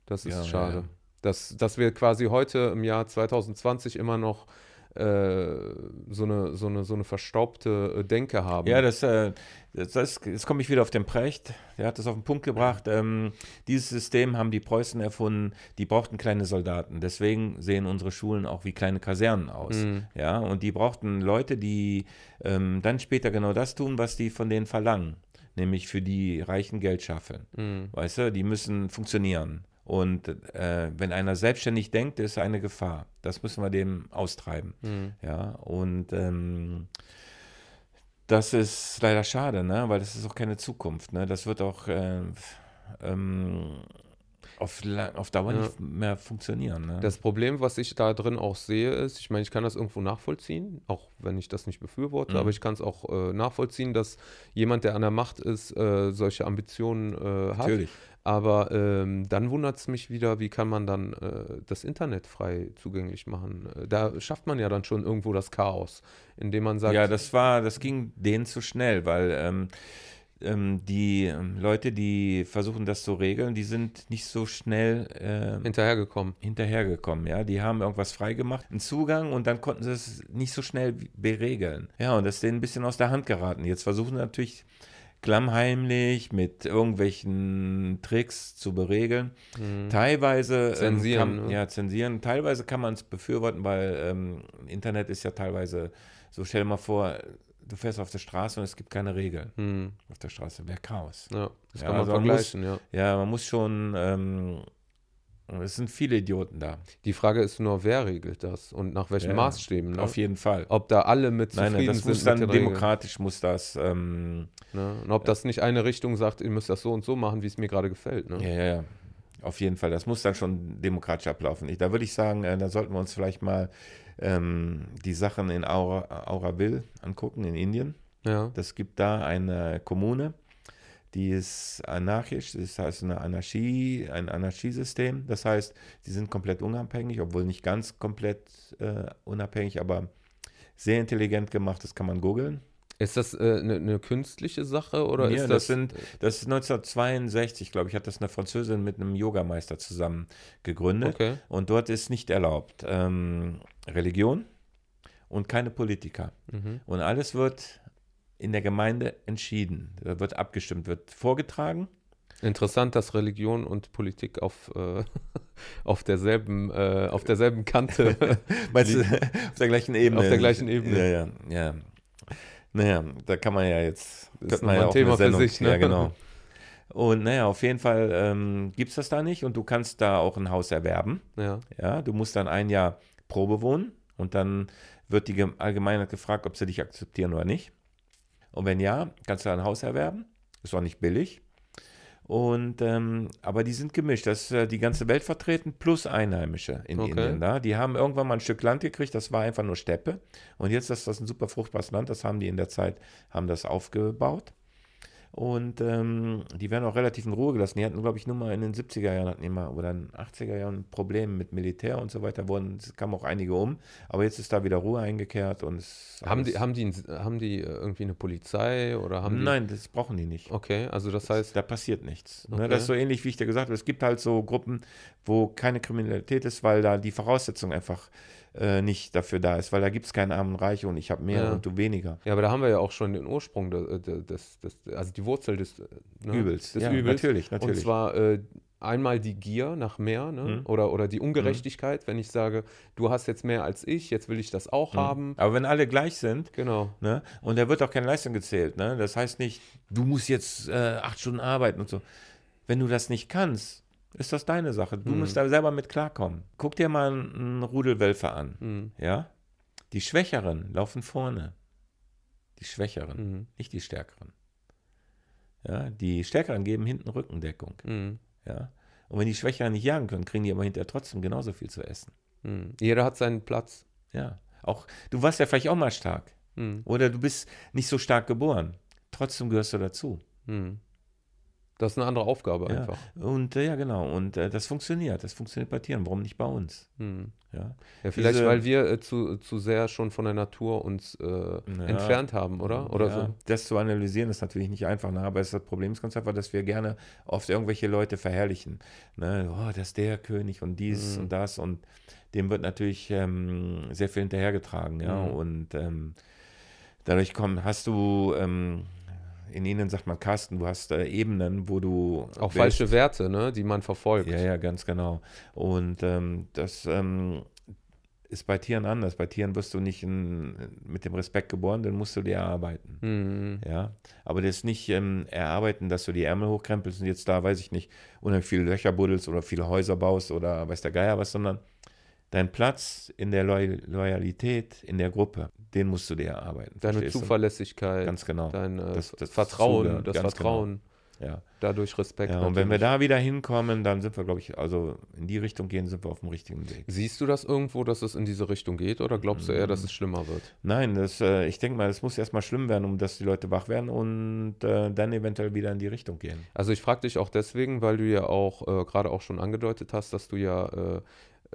Das ist Ja, ja, schade. ja. Dass, dass wir quasi heute im Jahr 2020 immer noch so, eine, so, eine, so eine verstaubte äh, Denke haben. Ja, das, äh, das, das, jetzt komme ich wieder auf den Precht. Der hat das auf den Punkt gebracht. Ähm, dieses System haben die Preußen erfunden. Die brauchten kleine Soldaten. Deswegen sehen unsere Schulen auch wie kleine Kasernen aus. Mhm. Ja, und die brauchten Leute, die ähm, dann später genau das tun, was die von denen verlangen. Nämlich für die Reichen Geld schaffen. Mhm. Weißt du, die müssen funktionieren. Und äh, wenn einer selbstständig denkt, ist eine Gefahr. Das müssen wir dem austreiben. Mhm. Ja, und ähm, das ist leider schade, ne? weil das ist auch keine Zukunft. Ne? Das wird auch, äh, ähm, auf, auf Dauer Ja. nicht mehr funktionieren. Ne? Das Problem, was ich da drin auch sehe, ist, ich meine, ich kann das irgendwo nachvollziehen, auch wenn ich das nicht befürworte, Mhm. aber ich kann es auch äh, nachvollziehen, dass jemand, der an der Macht ist, äh, solche Ambitionen äh, hat. Natürlich. Aber ähm, dann wundert es mich wieder, wie kann man dann äh, das Internet frei zugänglich machen? Äh, Da schafft man ja dann schon irgendwo das Chaos, indem man sagt, Ja, das war, das ging denen zu schnell, weil ähm, ähm, die ähm, Leute, die versuchen das zu regeln, die sind nicht so schnell ähm, hinterhergekommen. hinterhergekommen, ja. Die haben irgendwas freigemacht, einen Zugang und dann konnten sie es nicht so schnell beregeln. Ja, und das ist denen ein bisschen aus der Hand geraten. Jetzt versuchen sie natürlich klammheimlich mit irgendwelchen Tricks zu beregeln. Teilweise ähm, Zensieren, kann, ne? ja, zensieren. Teilweise kann man es befürworten, weil ähm, Internet ist ja teilweise so, stell dir mal vor, du fährst auf der Straße und es gibt keine Regeln. Hm, Auf der Straße wäre Chaos. ja, das Ja, kann man also man muss- vergleichen, ja. Ja, man muss schon, ähm, es sind viele Idioten da. Die Frage ist nur, wer regelt das und nach welchen Ja, Maßstäben? Ne? Auf jeden Fall. Ob da alle mit Nein, zufrieden nein, das sind muss dann demokratisch, muss das, ähm, Ne? Und ob das nicht eine Richtung sagt, ihr müsst das so und so machen, wie es mir gerade gefällt. Ne? ja, ja, ja, auf jeden Fall, das muss dann schon demokratisch ablaufen. Ich, da würde ich sagen, äh, da sollten wir uns vielleicht mal ähm, die Sachen in Aura, Auraville angucken, in Indien. Ja. Das gibt da eine Kommune, die ist anarchisch, das heißt eine Anarchie, ein Anarchiesystem. Das heißt, sie sind komplett unabhängig, obwohl nicht ganz komplett äh, unabhängig, aber sehr intelligent gemacht, das kann man googeln. Ist das eine äh, ne- ne künstliche Sache oder Ja, ist das, das, sind, das ist 1962, glaube ich, hat das eine Französin mit einem Yogameister zusammen gegründet. okay? Und dort ist nicht erlaubt ähm, Religion und keine Politiker. Mhm. Und alles wird in der Gemeinde entschieden. Da wird abgestimmt, wird vorgetragen. Interessant, dass Religion und Politik auf, äh, auf, derselben, äh, auf derselben Kante. Meinst du, auf der gleichen Ebene? Auf der gleichen Ebene. Ja, ja, ja. Naja, da kann man ja jetzt. Das ist man nochmal ein Thema für sich, ne? Ja, genau. Und naja, auf jeden Fall ähm, gibt es das da nicht und du kannst da auch ein Haus erwerben. ja. Ja, du musst dann ein Jahr Probe wohnen und dann wird die Ge- Allgemeinheit gefragt, ob sie dich akzeptieren oder nicht. Und wenn ja, kannst du ein Haus erwerben. Ist auch nicht billig. Und ähm, aber die sind gemischt. Das ist äh, die ganze Welt vertreten plus Einheimische in Okay. Indien da. Die haben irgendwann mal ein Stück Land gekriegt, das war einfach nur Steppe. Und jetzt ist das ein super fruchtbares Land, das haben die in der Zeit, haben das aufgebaut. Und ähm, die werden auch relativ in Ruhe gelassen. Die hatten, glaube ich, nur mal in den 70er Jahren hatten die mal, oder in den 80er Jahren Probleme mit Militär und so weiter. Wurden, es kamen auch einige um. Aber jetzt ist da wieder Ruhe eingekehrt. Und Haben die, haben, die, haben die äh, irgendwie eine Polizei oder haben die. Nein, das brauchen die nicht. Okay, also das heißt, Da passiert nichts. Okay. Ne, das ist so ähnlich, wie ich dir gesagt habe. Es gibt halt so Gruppen, wo keine Kriminalität ist, weil da die Voraussetzung einfach äh, nicht dafür da ist. Weil da gibt es keinen Armen und Reiche und ich habe mehr Ja. und du weniger. ja, aber da haben wir ja auch schon den Ursprung de- de- des, des, also die Wurzel des, äh, ne, Übels. des ja, Übels. Natürlich, natürlich. Und zwar äh, einmal die Gier nach mehr ne? Mhm. oder, oder die Ungerechtigkeit, wenn ich sage, du hast jetzt mehr als ich, jetzt will ich das auch Mhm. haben. Aber wenn alle gleich sind, Genau. Ne? Und da wird auch keine Leistung gezählt. Ne? Das heißt nicht, du musst jetzt äh, acht Stunden arbeiten und so. Wenn du das nicht kannst, ist das deine Sache. Du Mhm. musst da selber mit klarkommen. Guck dir mal einen, Rudel Wölfe an. Mhm. Ja? Die Schwächeren laufen vorne. Die Schwächeren, Mhm. nicht die Stärkeren. Ja? Die Stärkeren geben hinten Rückendeckung. Mhm. Ja? Und wenn die Schwächeren nicht jagen können, kriegen die aber hinterher trotzdem genauso viel zu essen. Mhm. Jeder hat seinen Platz. Ja. Auch, du warst ja vielleicht auch mal stark. Oder du bist nicht so stark geboren. Trotzdem gehörst du dazu. Das ist eine andere Aufgabe Ja. einfach. Und äh, ja, genau. Und äh, das funktioniert. Das funktioniert bei Tieren. Warum nicht bei uns? Mhm. Ja. Ja, vielleicht, Diese- weil wir äh, zu, zu sehr schon von der Natur uns äh, entfernt haben, oder? Oder ja, so. Das zu analysieren ist natürlich nicht einfach, ne? aber es ist das Problem ist ganz einfach, dass wir gerne oft irgendwelche Leute verherrlichen. Ne? Oh, das ist der König und dies Mhm. und das und dem wird natürlich ähm, sehr viel hinterhergetragen. Ja? Mhm. Und ähm, dadurch komm, hast du, ähm, in ihnen sagt man Kasten, du hast äh, Ebenen, wo du Auch bist. falsche Werte, ne, die man verfolgt. Ja, ja, ganz genau. Und ähm, das ähm, ist bei Tieren anders. Bei Tieren wirst du nicht in, mit dem Respekt geboren, dann musst du dir erarbeiten. Mhm. Ja, aber das ist nicht ähm, erarbeiten, dass du die Ärmel hochkrempelst und jetzt da, weiß ich nicht, unheimlich viele Löcher buddelst oder viele Häuser baust oder weiß der Geier was, sondern dein Platz in der Loy Loyalität in der Gruppe, den musst du dir erarbeiten. Deine verstehst du? Zuverlässigkeit, Ganz genau. dein äh, Das- das Vertrauen, zugehört, das ganz Vertrauen. Ja. Dadurch Respekt. ja und wenn wir natürlich. da wieder hinkommen, dann sind wir, glaube ich, also in die Richtung gehen, sind wir auf dem richtigen Weg. Siehst du das irgendwo, dass es in diese Richtung geht oder glaubst du eher, dass es schlimmer wird? Nein, das, äh, ich denke mal, es muss erstmal schlimm werden, um dass die Leute wach werden und äh, dann eventuell wieder in die Richtung gehen. Also ich frage dich auch deswegen, weil du ja auch äh, gerade auch schon angedeutet hast, dass du ja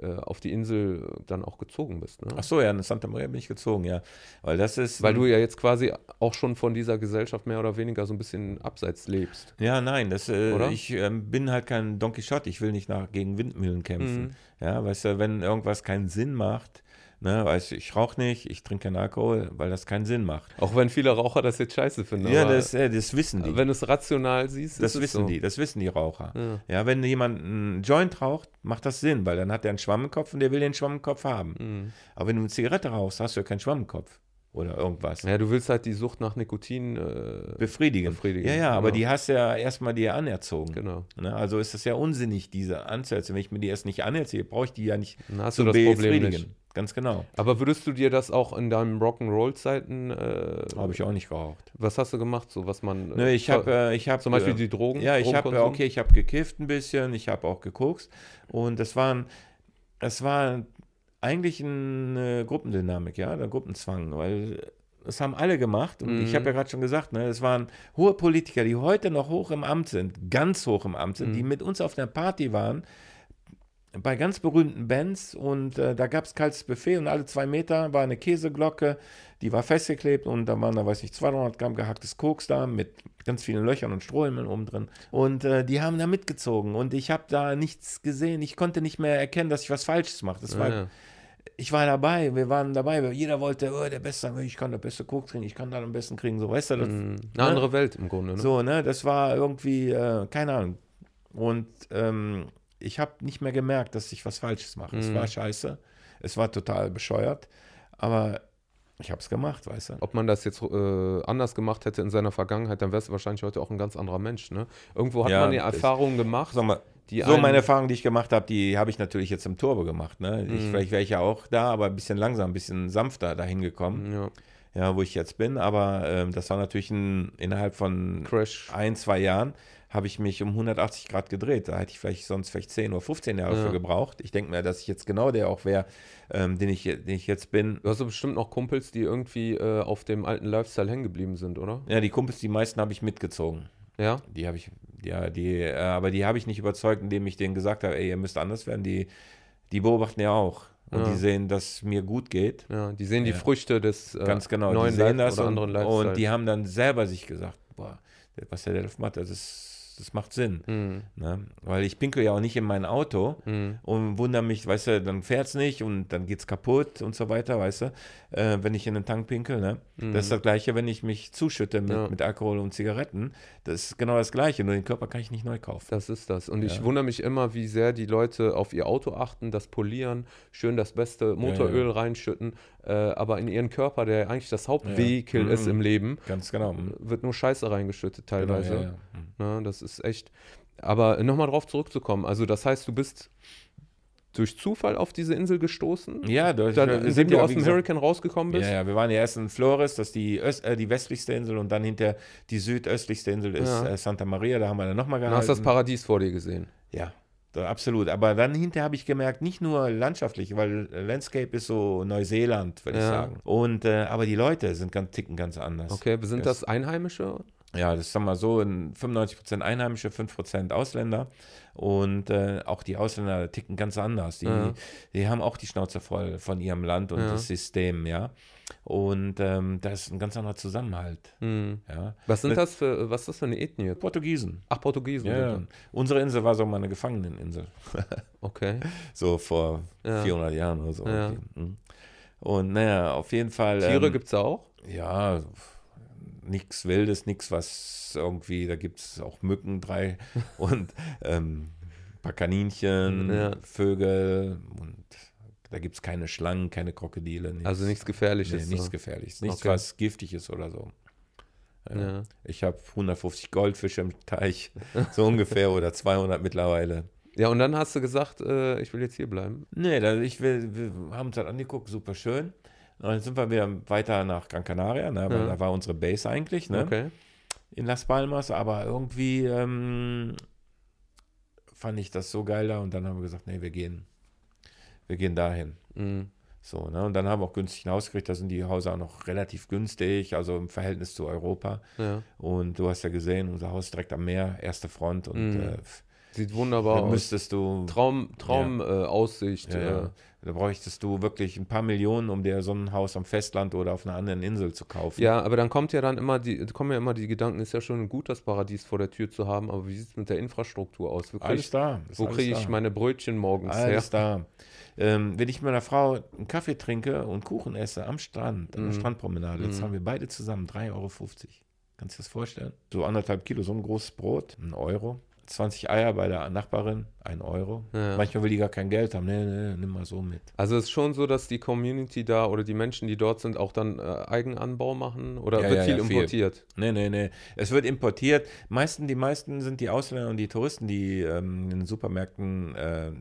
äh, äh, auf die Insel dann auch gezogen bist. Ne? Ach so, ja, in Santa Maria bin ich gezogen, ja. Weil das ist. Weil du ja jetzt quasi auch schon von dieser Gesellschaft mehr oder weniger so ein bisschen abseits lebst. Ja, nein, das, äh, ich ähm, bin halt kein Don Quixote, ich will nicht nach, gegen Windmühlen kämpfen. Mhm. Ja, weißt du, wenn irgendwas keinen Sinn macht, ne, weißt ich rauche nicht, ich trinke keinen Alkohol, weil das keinen Sinn macht. Auch wenn viele Raucher das jetzt scheiße finden. ja, aber das, äh, das wissen die. wenn du es rational siehst, Das ist es wissen so. die, das wissen die Raucher. Ja. Ja, wenn jemand einen Joint raucht, macht das Sinn, weil dann hat er einen Schwamm im Kopf und der will den Schwamm im Kopf haben. Mhm. Aber wenn du eine Zigarette rauchst, hast du ja keinen Schwamm im Kopf oder irgendwas. Ja, du willst halt die Sucht nach Nikotin äh, Befriedigen. Befriedigen, Ja, ja, aber genau. die hast du ja erstmal dir anerzogen. Genau. Ne? Also ist es ja unsinnig, diese anzuerziehen. Wenn ich mir die erst nicht anerziehe, brauche ich die ja nicht Dann hast zum du das Problem Befriedigen. nicht. Ganz genau. Aber würdest du dir das auch in deinen Rock'n'Roll-Zeiten, äh, Habe ich auch nicht geraucht. was hast du gemacht, so was man... Ne, ich habe äh, ich hab, Zum Beispiel äh, die Drogen? Ja, ich habe, Drogenkonsum? okay, ich habe gekifft ein bisschen, ich habe auch gekokst. Und das waren, es war eigentlich eine Gruppendynamik, ja, der Gruppenzwang, weil das haben alle gemacht. Und ich Mhm. habe ja gerade schon gesagt, ne, es waren hohe Politiker, die heute noch hoch im Amt sind, ganz hoch im Amt sind, die Mhm. mit uns auf einer Party waren, bei ganz berühmten Bands und äh, da gab es kaltes Buffet und alle zwei Meter war eine Käseglocke, die war festgeklebt und da waren da, weiß ich, 200 Gramm gehacktes Koks da mit ganz vielen Löchern und Strohhalmen oben drin und äh, die haben da mitgezogen und ich habe da nichts gesehen, ich konnte nicht mehr erkennen, dass ich was Falsches mache. Das Ja, war, ja. Ich war dabei, wir waren dabei, jeder wollte, oh, der Beste, ich kann der beste Koks kriegen, ich kann da am besten kriegen, so, weißt du, das, Mhm. Eine andere Welt im Grunde, ne? so, ne, das war irgendwie, äh, keine Ahnung. Und ähm, ich habe nicht mehr gemerkt, dass ich was Falsches mache. Es Mhm. war scheiße. Es war total bescheuert. Aber ich habe es gemacht, weißt du. Ob man das jetzt äh, anders gemacht hätte in seiner Vergangenheit, dann wärst du wahrscheinlich heute auch ein ganz anderer Mensch, ne? Irgendwo hat Ja, man ja das- Erfahrungen gemacht, Sag mal, die so meine Erfahrungen, die ich gemacht habe, die habe ich natürlich jetzt im Turbo gemacht. Ne? Ich, Mhm. vielleicht wäre ich ja auch da, aber ein bisschen langsam, ein bisschen sanfter dahin gekommen, Ja, ja, wo ich jetzt bin. Aber ähm, das war natürlich ein, innerhalb von Crash. ein, zwei Jahren habe ich mich um 180 Grad gedreht. Da hätte ich vielleicht sonst vielleicht 10 oder 15 Jahre Ja. für gebraucht. Ich denke mir, dass ich jetzt genau der auch wäre, ähm, den, ich, den ich jetzt bin. Du hast doch bestimmt noch Kumpels, die irgendwie äh, auf dem alten Lifestyle hängen geblieben sind, oder? Ja, die Kumpels, die meisten habe ich mitgezogen. Ja? Die habe ich, ja, die, äh, aber die habe ich nicht überzeugt, indem ich denen gesagt habe, ey, ihr müsst anders werden. Die, die beobachten ja auch. Und Ja. die sehen, dass es mir gut geht. Ja, die sehen die Ja. Früchte des äh, Ganz genau. neuen die sehen Life- das und, anderen Lifestyle. und die haben dann selber sich gesagt, boah, was der Delf macht, das, ist, das macht Sinn. Mhm. Ne? Weil ich pinkel ja auch nicht in mein Auto Mhm. und wundere mich, weißt du, dann fährt es nicht und dann geht es kaputt und so weiter, weißt du, äh, wenn ich in den Tank pinkel. Ne? Das ist das Gleiche, wenn ich mich zuschütte mit. Ja. mit Alkohol und Zigaretten. Das ist genau das Gleiche, nur den Körper kann ich nicht neu kaufen. Das ist das. Und ich Ja. wundere mich immer, wie sehr die Leute auf ihr Auto achten, das polieren, schön das beste Motoröl reinschütten, äh, aber in ihren Körper, der eigentlich das Hauptvehikel Ja. ist Mhm. im Leben, Ganz genau. Mhm. wird nur Scheiße reingeschüttet teilweise. Genau, ja, ja. Mhm. Ne, das ist echt. Aber nochmal drauf zurückzukommen. Also, das heißt, du bist durch Zufall auf diese Insel gestoßen? Ja, durch, Dann, wir indem sind ja, aus dem Hurricane rausgekommen bist? Ja, ja, wir waren ja erst in Flores, das ist die, Öst, äh, die westlichste Insel und dann hinter die südöstlichste Insel ist Ja. äh, Santa Maria, da haben wir dann nochmal Dann gehalten. hast du das Paradies vor dir gesehen. Ja, absolut. Aber dann hinterher habe ich gemerkt, nicht nur landschaftlich, weil äh, Landscape ist so Neuseeland, würde ich Ja. sagen. Und äh, aber die Leute sind ganz ticken ganz anders. Okay, sind Das- das Einheimische? Ja, das ist sagen wir mal so, in 95% Einheimische, 5% Ausländer. Und äh, auch die Ausländer ticken ganz anders. Die, Ja. die haben auch die Schnauze voll von ihrem Land und Ja. das System, ja. Und ähm, da ist ein ganz anderer Zusammenhalt. Hm. Ja. Was sind Mit- das für, was ist das für eine Ethnie? Portugiesen. Ach, Portugiesen. Ja, Unsere Insel war so mal eine Gefangeneninsel. Okay. So vor Ja. 400 Jahren oder so. Mhm. Und naja, auf jeden Fall. Tiere ähm, gibt es auch? Ja, nichts Wildes, nichts, was irgendwie, da gibt es auch Mücken, drei und ähm, ein paar Kaninchen, Ja. Vögel und da gibt es keine Schlangen, keine Krokodile. Nichts, Also nichts nee, Gefährliches. nichts so. Gefährliches, nichts, Okay. was giftig ist oder so. Ja. Ich habe 150 Goldfische im Teich, so ungefähr, oder 200 mittlerweile. ja, und dann hast du gesagt, äh, ich will jetzt hier bleiben. Nee, da, ich will, wir haben uns das angeguckt, super schön. Und dann sind wir wieder weiter nach Gran Canaria, ne, weil Ja. da war unsere Base eigentlich. Ne? Okay. in Las Palmas, aber irgendwie ähm, fand ich das so geil da und dann haben wir gesagt, nee, wir gehen, wir gehen dahin. Mhm. So, ne? Und dann haben wir auch günstig ein Haus gekriegt, da sind die Häuser auch noch relativ günstig, also im Verhältnis zu Europa. Ja. Und du hast ja gesehen, unser Haus direkt am Meer, erste Front und Mhm. äh, Sieht wunderbar aus. müsstest du Traum, Traum äh, Aussicht. ja, ja. Äh, Da bräuchtest du wirklich ein paar Millionen, um dir so ein Haus am Festland oder auf einer anderen Insel zu kaufen. ja, aber dann kommt ja dann immer die, kommen ja immer die Gedanken, ist ja schon gut, das Paradies vor der Tür zu haben, aber wie sieht es mit der Infrastruktur aus? Wo kriege Alles ich, da. ist wo alles krieg ich da. meine Brötchen morgens Alles her? da. Ähm, wenn ich mit einer Frau einen Kaffee trinke und Kuchen esse am Strand, an der Mhm. Strandpromenade, jetzt Mhm. haben wir beide zusammen 3,50 Euro. Kannst du dir das vorstellen? So anderthalb Kilo, so ein großes Brot, ein Euro. 20 Eier bei der Nachbarin, ein Euro. Ja. Manchmal will die gar kein Geld haben. Nee, nee, nimm mal so mit. Also es ist schon so, dass die Community da oder die Menschen, die dort sind, auch dann äh, Eigenanbau machen? Oder Ja, wird ja, viel ja, viel. importiert? Nee, nee, nee. Es wird importiert. Meisten, die meisten sind die Ausländer und die Touristen, die ähm, in den Supermärkten äh,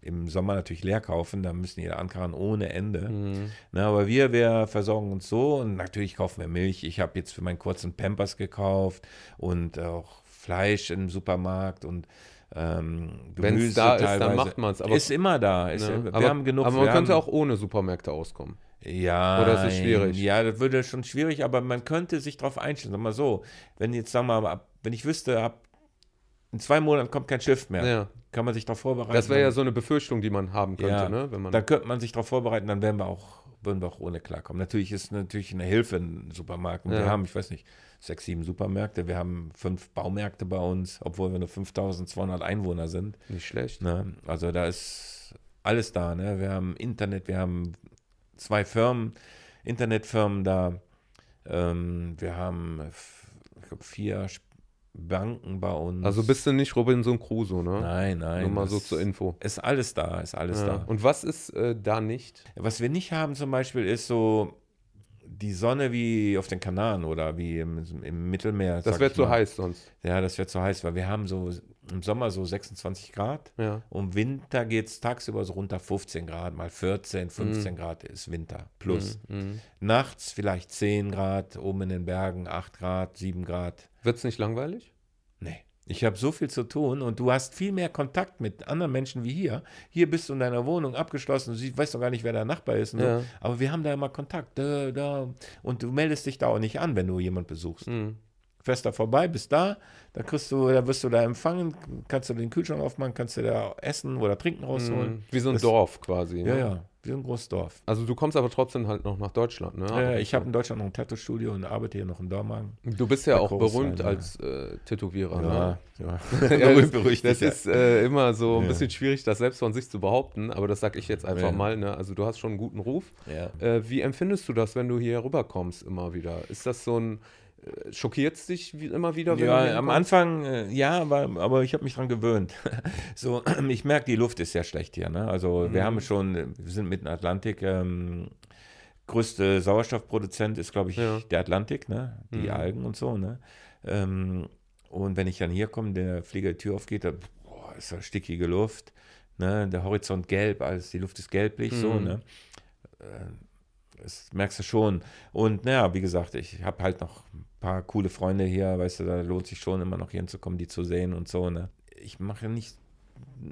im Sommer natürlich leer kaufen. Da müssen die ankarren ohne Ende. Mhm. Na, aber wir, wir versorgen uns so und natürlich kaufen wir Milch. Ich habe jetzt für meinen kurzen Pampers gekauft und auch Fleisch im Supermarkt und ähm, Wenn es da ist, dann teilweise. macht man es. Ist immer da. Ist, ne? Wir aber, haben genug. aber man könnte haben, auch ohne Supermärkte auskommen. ja, Oder ist es schwierig? Ja, das würde schon schwierig, aber man könnte sich darauf einstellen. Sag mal so, wenn jetzt, sagen wir mal, ab- wenn ich wüsste, ab in zwei Monaten kommt kein Schiff mehr, Ja. kann man sich darauf vorbereiten. Das wäre ja so eine Befürchtung, die man haben könnte, Ja, ne? Wenn man, Dann könnte man sich darauf vorbereiten, dann wären wir auch, würden wir auch ohne klarkommen. Natürlich ist natürlich eine Hilfe ein Supermarkt. Und Ja. Wir haben, ich weiß nicht, sechs, sieben Supermärkte. Wir haben fünf Baumärkte bei uns, obwohl wir nur 5200 Einwohner sind. nicht schlecht. Ne? Also da ist alles da. Ne? Wir haben Internet, wir haben zwei Firmen, Internetfirmen da. Ähm, wir haben, ich glaube, vier Banken bei uns. Also bist du nicht Robinson Crusoe, ne? Nein, nein. Nur mal so zur Info. Ist alles da, ist alles Ja. da. Und was ist äh, da nicht? Was wir nicht haben zum Beispiel ist so die Sonne wie auf den Kanaren oder wie im, im Mittelmeer. Das wäre ich zu mal. heiß sonst. Ja, das wäre zu heiß, weil wir haben so im Sommer so 26 Grad. Ja. Und Winter geht es tagsüber so runter 15 Grad, mal 14, 15 Mhm. Grad ist Winter plus. Mhm. Nachts vielleicht 10 Grad, oben in den Bergen 8 Grad, 7 Grad. Wird es nicht langweilig? Ich habe so viel zu tun und du hast viel mehr Kontakt mit anderen Menschen wie hier. Hier bist du in deiner Wohnung abgeschlossen, du weißt doch gar nicht, wer der Nachbar ist. Ja. so. Aber wir haben da immer Kontakt. Da, da. Und du meldest dich da auch nicht an, wenn du jemand besuchst. Mhm. Fährst da vorbei, bist da, da kriegst du, da wirst du da empfangen, kannst du den Kühlschrank aufmachen, kannst du da Essen oder Trinken rausholen. Mhm. Wie so ein Das- Dorf quasi. Ja, ne? ja, wie ein großes Dorf. Also du kommst aber trotzdem halt noch nach Deutschland, ne? Äh, ich habe in Deutschland noch ein Tattoo-Studio und arbeite hier noch in Dormagen. Du bist ja auch berühmt ja. als äh, Tätowierer, ne? ja. Ja, Berühmt, das, berüchtigt, das ja. ist äh, immer so ein Ja. bisschen schwierig, das selbst von sich zu behaupten, aber das sage ich jetzt einfach Ja. mal. Ne? Also du hast schon einen guten Ruf. ja. Äh, wie empfindest du das, wenn du hier rüberkommst immer wieder? Ist das so ein, schockiert es dich wie, immer wieder, Ja, am? Anfang, äh, ja, aber, aber ich habe mich dran gewöhnt. so, ich merke, die Luft ist sehr schlecht hier. Ne? Also wir Mhm. haben schon, äh, wir sind mitten Atlantik. Ähm, größte Sauerstoffproduzent ist, glaube ich, Ja. der Atlantik, ne? die Mhm. Algen und so. Ne? Ähm, und wenn ich dann hier komme, der Flieger die Tür aufgeht, da boah, ist da stickige Luft. Ne? Der Horizont gelb, alles, die Luft ist gelblich, so. Mhm. Ne? Äh, das merkst du schon. Und naja, wie gesagt, ich habe halt noch ein paar coole Freunde hier, weißt du, da lohnt sich schon immer noch hinzukommen, die zu sehen und so, ne? Ich mache nicht,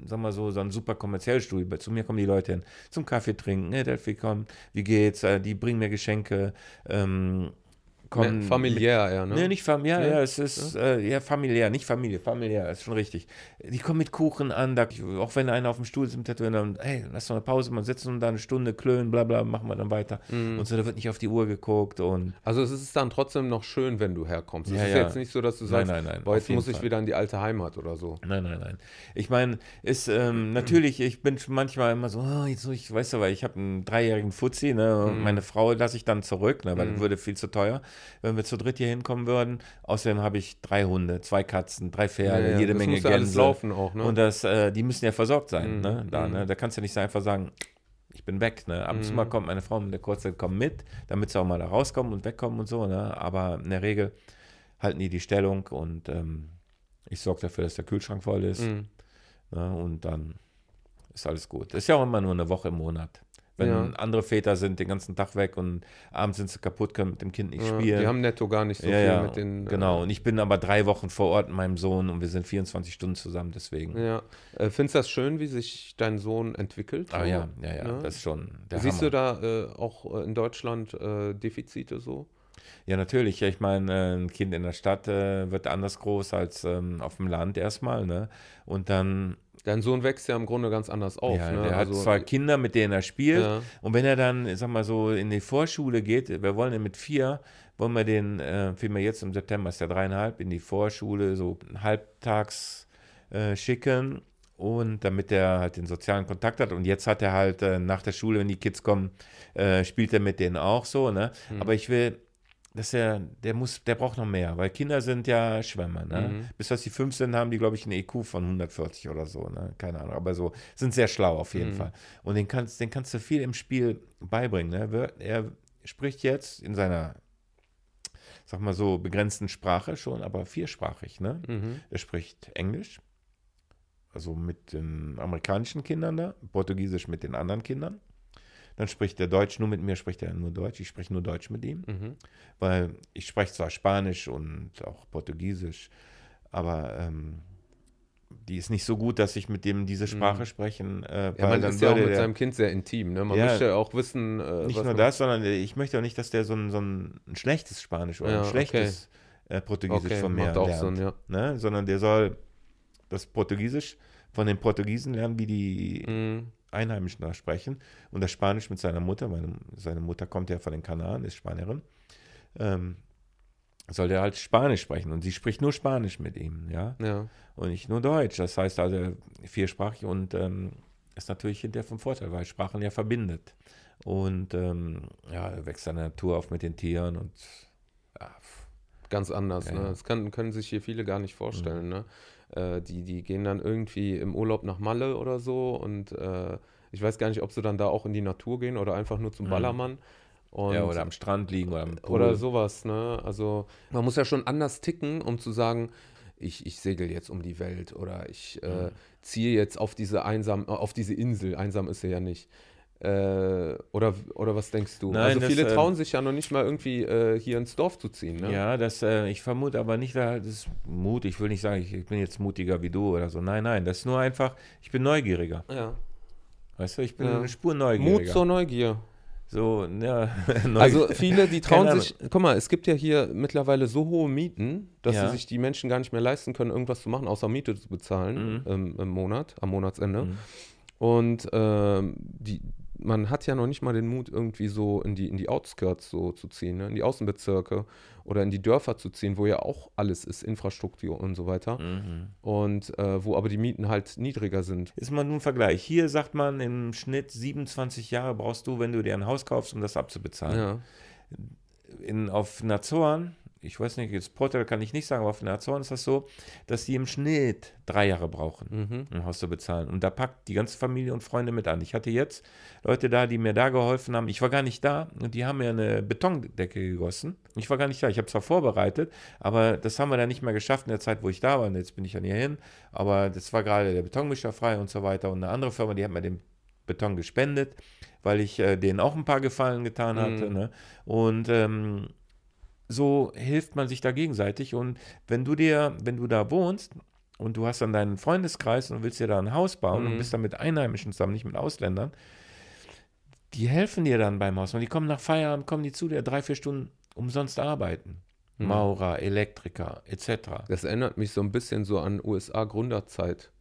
sag mal so, so ein super kommerzielles Studio. Zu mir kommen die Leute hin, zum Kaffee trinken, hey Delphi, komm, wie geht's? Äh, Die bringen mir Geschenke, ähm, kommen. Mehr familiär eher, ne? Nee, nicht familiär, Nee? ja, es ist äh, ja familiär, nicht Familie, familiär, ist schon richtig. Die kommen mit Kuchen an, da, auch wenn einer auf dem Stuhl ist im Tätowieren, dann, hey, lass doch eine Pause, man sitzt und da eine Stunde, klönen, bla bla, machen wir dann weiter. Mhm. Und so, da wird nicht auf die Uhr geguckt und Also es ist dann trotzdem noch schön, wenn du herkommst. Es Ja, ist ja. jetzt nicht so, dass du Nein, sagst, nein, nein, boah, auf jetzt muss ich Fall. wieder in die alte Heimat oder so. Nein, nein, nein. Ich meine, ist ähm, natürlich, ich bin schon manchmal immer so, oh, jetzt ich weiß aber, ich habe einen dreijährigen Fuzzi, ne? Mhm. Meine Frau lasse ich dann zurück, ne? weil Mhm. das würde viel zu teuer, wenn wir zu dritt hier hinkommen würden. Außerdem habe ich drei Hunde, zwei Katzen, drei Pferde, Ja, jede das Menge muss ja alles Gänse. laufen auch, ne? Und das, äh, die müssen ja versorgt sein, Mhm. ne? Da, Mhm. ne? Da kannst du nicht einfach sagen, ich bin weg, ne? Ab und zu Mhm. mal kommt meine Frau mit der Kurzzeit kommen mit, damit sie auch mal da rauskommen und wegkommen und so, ne? Aber in der Regel halten die die Stellung und ähm, ich sorge dafür, dass der Kühlschrank voll ist. Mhm. Ne? Und dann ist alles gut. Ist ja auch immer nur eine Woche im Monat. Wenn Ja. andere Väter sind den ganzen Tag weg und abends sind sie kaputt, können mit dem Kind nicht Ja, spielen. die haben netto gar nicht so ja, viel ja, mit den. äh, genau. Und ich bin aber drei Wochen vor Ort mit meinem Sohn und wir sind 24 Stunden zusammen, deswegen. Ja. Äh, findest du das schön, wie sich dein Sohn entwickelt? Ah ja, ja, ja, das ist schon Siehst Hammer. du da äh, auch äh, in Deutschland äh, Defizite so? Ja, natürlich. Ich meine, äh, ein Kind in der Stadt wird anders groß als ähm, auf dem Land erstmal, ne? Und dann, Dein Sohn wächst ja im Grunde ganz anders auf. ja, ne? also, hat zwei Kinder, mit denen er spielt. Ja. Und wenn er dann, ich sag mal so, in die Vorschule geht, wir wollen ja mit vier, wollen wir den, äh, vielmehr jetzt im September ist der dreieinhalb, in die Vorschule so halbtags äh, schicken. Und damit er halt den sozialen Kontakt hat. Und jetzt hat er halt äh, nach der Schule, wenn die Kids kommen, äh, spielt er mit denen auch so, ne? Mhm. Aber ich will, dass er, der muss, der braucht noch mehr, weil Kinder sind ja Schwämme, ne? Mhm. Bis dass sie fünf sind, haben die, glaube ich, einen EQ von 140 oder so, ne? Keine Ahnung, aber so, sind sehr schlau auf jeden Mhm. Fall. Und den kannst, den kannst du viel im Spiel beibringen, ne? Er spricht jetzt in seiner, sag mal so, begrenzten Sprache schon, aber viersprachig, ne? Mhm. Er spricht Englisch, also mit den amerikanischen Kindern da, Portugiesisch mit den anderen Kindern. Dann spricht er Deutsch, nur mit mir spricht er nur Deutsch. Ich spreche nur Deutsch mit ihm, Mhm. weil ich spreche zwar Spanisch und auch Portugiesisch, aber ähm, die ist nicht so gut, dass ich mit dem diese Sprache sprechen, äh, Mhm. Ja, man dann ist ja auch mit der- seinem Kind sehr intim. Ne? Man Ja. möchte ja auch wissen, äh, nicht nur das, sondern ich möchte auch nicht, dass der so ein, so ein, ein schlechtes Spanisch oder Ja, ein okay. schlechtes äh, Portugiesisch Okay, von mir lernt. Sinn, ja. ne? sondern der soll das Portugiesisch von den Portugiesen lernen, wie die Mhm. Einheimischen da sprechen und das Spanisch mit seiner Mutter, meine, seine Mutter kommt ja von den Kanaren, ist Spanierin, ähm, soll der halt Spanisch sprechen und sie spricht nur Spanisch mit ihm, ja, Ja. und nicht nur Deutsch. Das heißt also viersprachig und ähm, ist natürlich hinterher vom Vorteil, weil Sprachen ja verbindet. Und ähm, ja, er wächst seine Natur auf mit den Tieren und ja, Ganz anders. Ja, ne? Das kann, können sich hier viele gar nicht vorstellen. Ne? Äh, die, die gehen dann irgendwie im Urlaub nach Malle oder so und äh, ich weiß gar nicht, ob sie dann da auch in die Natur gehen oder einfach nur zum Mhm. Ballermann. Und, ja, oder am Strand liegen oder am Pool. oder sowas. Ne? Also man muss ja schon anders ticken, um zu sagen, ich, ich segel jetzt um die Welt oder ich Mhm. äh, ziehe jetzt auf diese einsam, auf diese Insel. Einsam ist sie ja nicht. Äh, oder, oder was denkst du? Nein, also das, viele äh, trauen sich ja noch nicht mal irgendwie äh, hier ins Dorf zu ziehen. Ne? Ja, das, äh, ich vermute aber nicht, da- das ist Mut. Ich will nicht sagen, ich, ich bin jetzt mutiger wie du oder so. Nein, nein, das ist nur einfach, ich bin neugieriger. ja. Weißt du, ich bin Ja. eine Spur neugieriger. Mut zur Neugier. So, ja. Also viele, die trauen sich, guck mal, es gibt ja hier mittlerweile so hohe Mieten, dass Ja. sie sich die Menschen gar nicht mehr leisten können, irgendwas zu machen, außer Miete zu bezahlen Mhm. ähm, im Monat, am Monatsende. Mhm. Und ähm, die, man hat ja noch nicht mal den Mut, irgendwie so in die, in die Outskirts so zu ziehen, ne? in die Außenbezirke oder in die Dörfer zu ziehen, wo ja auch alles ist, Infrastruktur und so weiter. Mhm. Und äh, wo aber die Mieten halt niedriger sind. Ist mal ein Vergleich. Hier sagt man im Schnitt 27 Jahre brauchst du, wenn du dir ein Haus kaufst, um das abzubezahlen. Ja. In, auf den Azoren, ich weiß nicht, jetzt Portugal kann ich nicht sagen, aber auf den Azoren ist das so, dass die im Schnitt drei Jahre brauchen, Mhm. um ein Haus zu bezahlen. Und da packt die ganze Familie und Freunde mit an. Ich hatte jetzt Leute da, die mir da geholfen haben. Ich war gar nicht da und die haben mir eine Betondecke gegossen. Ich war gar nicht da. Ich habe zwar vorbereitet, aber das haben wir dann nicht mehr geschafft in der Zeit, wo ich da war. Und jetzt bin ich dann hier hin. Aber das war gerade der Betonmischer frei und so weiter. Und eine andere Firma, die hat mir den Beton gespendet, weil ich äh, denen auch ein paar Gefallen getan hatte. Mhm. Ne? Und ähm, so hilft man sich da gegenseitig. Und wenn du dir, wenn du da wohnst und du hast dann deinen Freundeskreis und willst dir da ein Haus bauen Mhm. und bist dann mit Einheimischen zusammen, nicht mit Ausländern, die helfen dir dann beim Haus. Und die kommen nach Feierabend, kommen die zu dir drei, vier Stunden umsonst arbeiten. Mhm. Maurer, Elektriker, etc. Das erinnert mich so ein bisschen so an USA-Gründerzeit.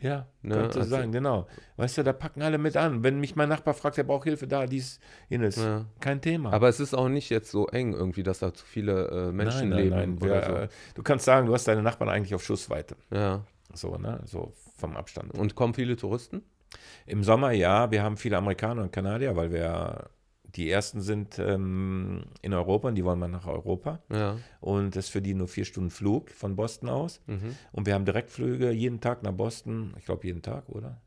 Ja, Ne, kannst du also- sagen, genau. Weißt du, da packen alle mit an. Wenn mich mein Nachbar fragt, der braucht Hilfe da, dies, jenes, Ja. kein Thema. Aber es ist auch nicht jetzt so eng irgendwie, dass da zu viele äh, Menschen nein, nein, leben nein. oder Wir, äh, du kannst sagen, du hast deine Nachbarn eigentlich auf Schussweite. so. Ja. So, ne? So vom Abstand. Und kommen viele Touristen? Im Sommer ja, wir haben viele Amerikaner und Kanadier, weil wir die ersten sind ähm, in Europa und die wollen mal nach Europa. Ja. Und das ist für die nur vier Stunden Flug von Boston aus. Mhm. Und wir haben Direktflüge jeden Tag nach Boston. Ich glaube jeden Tag, oder?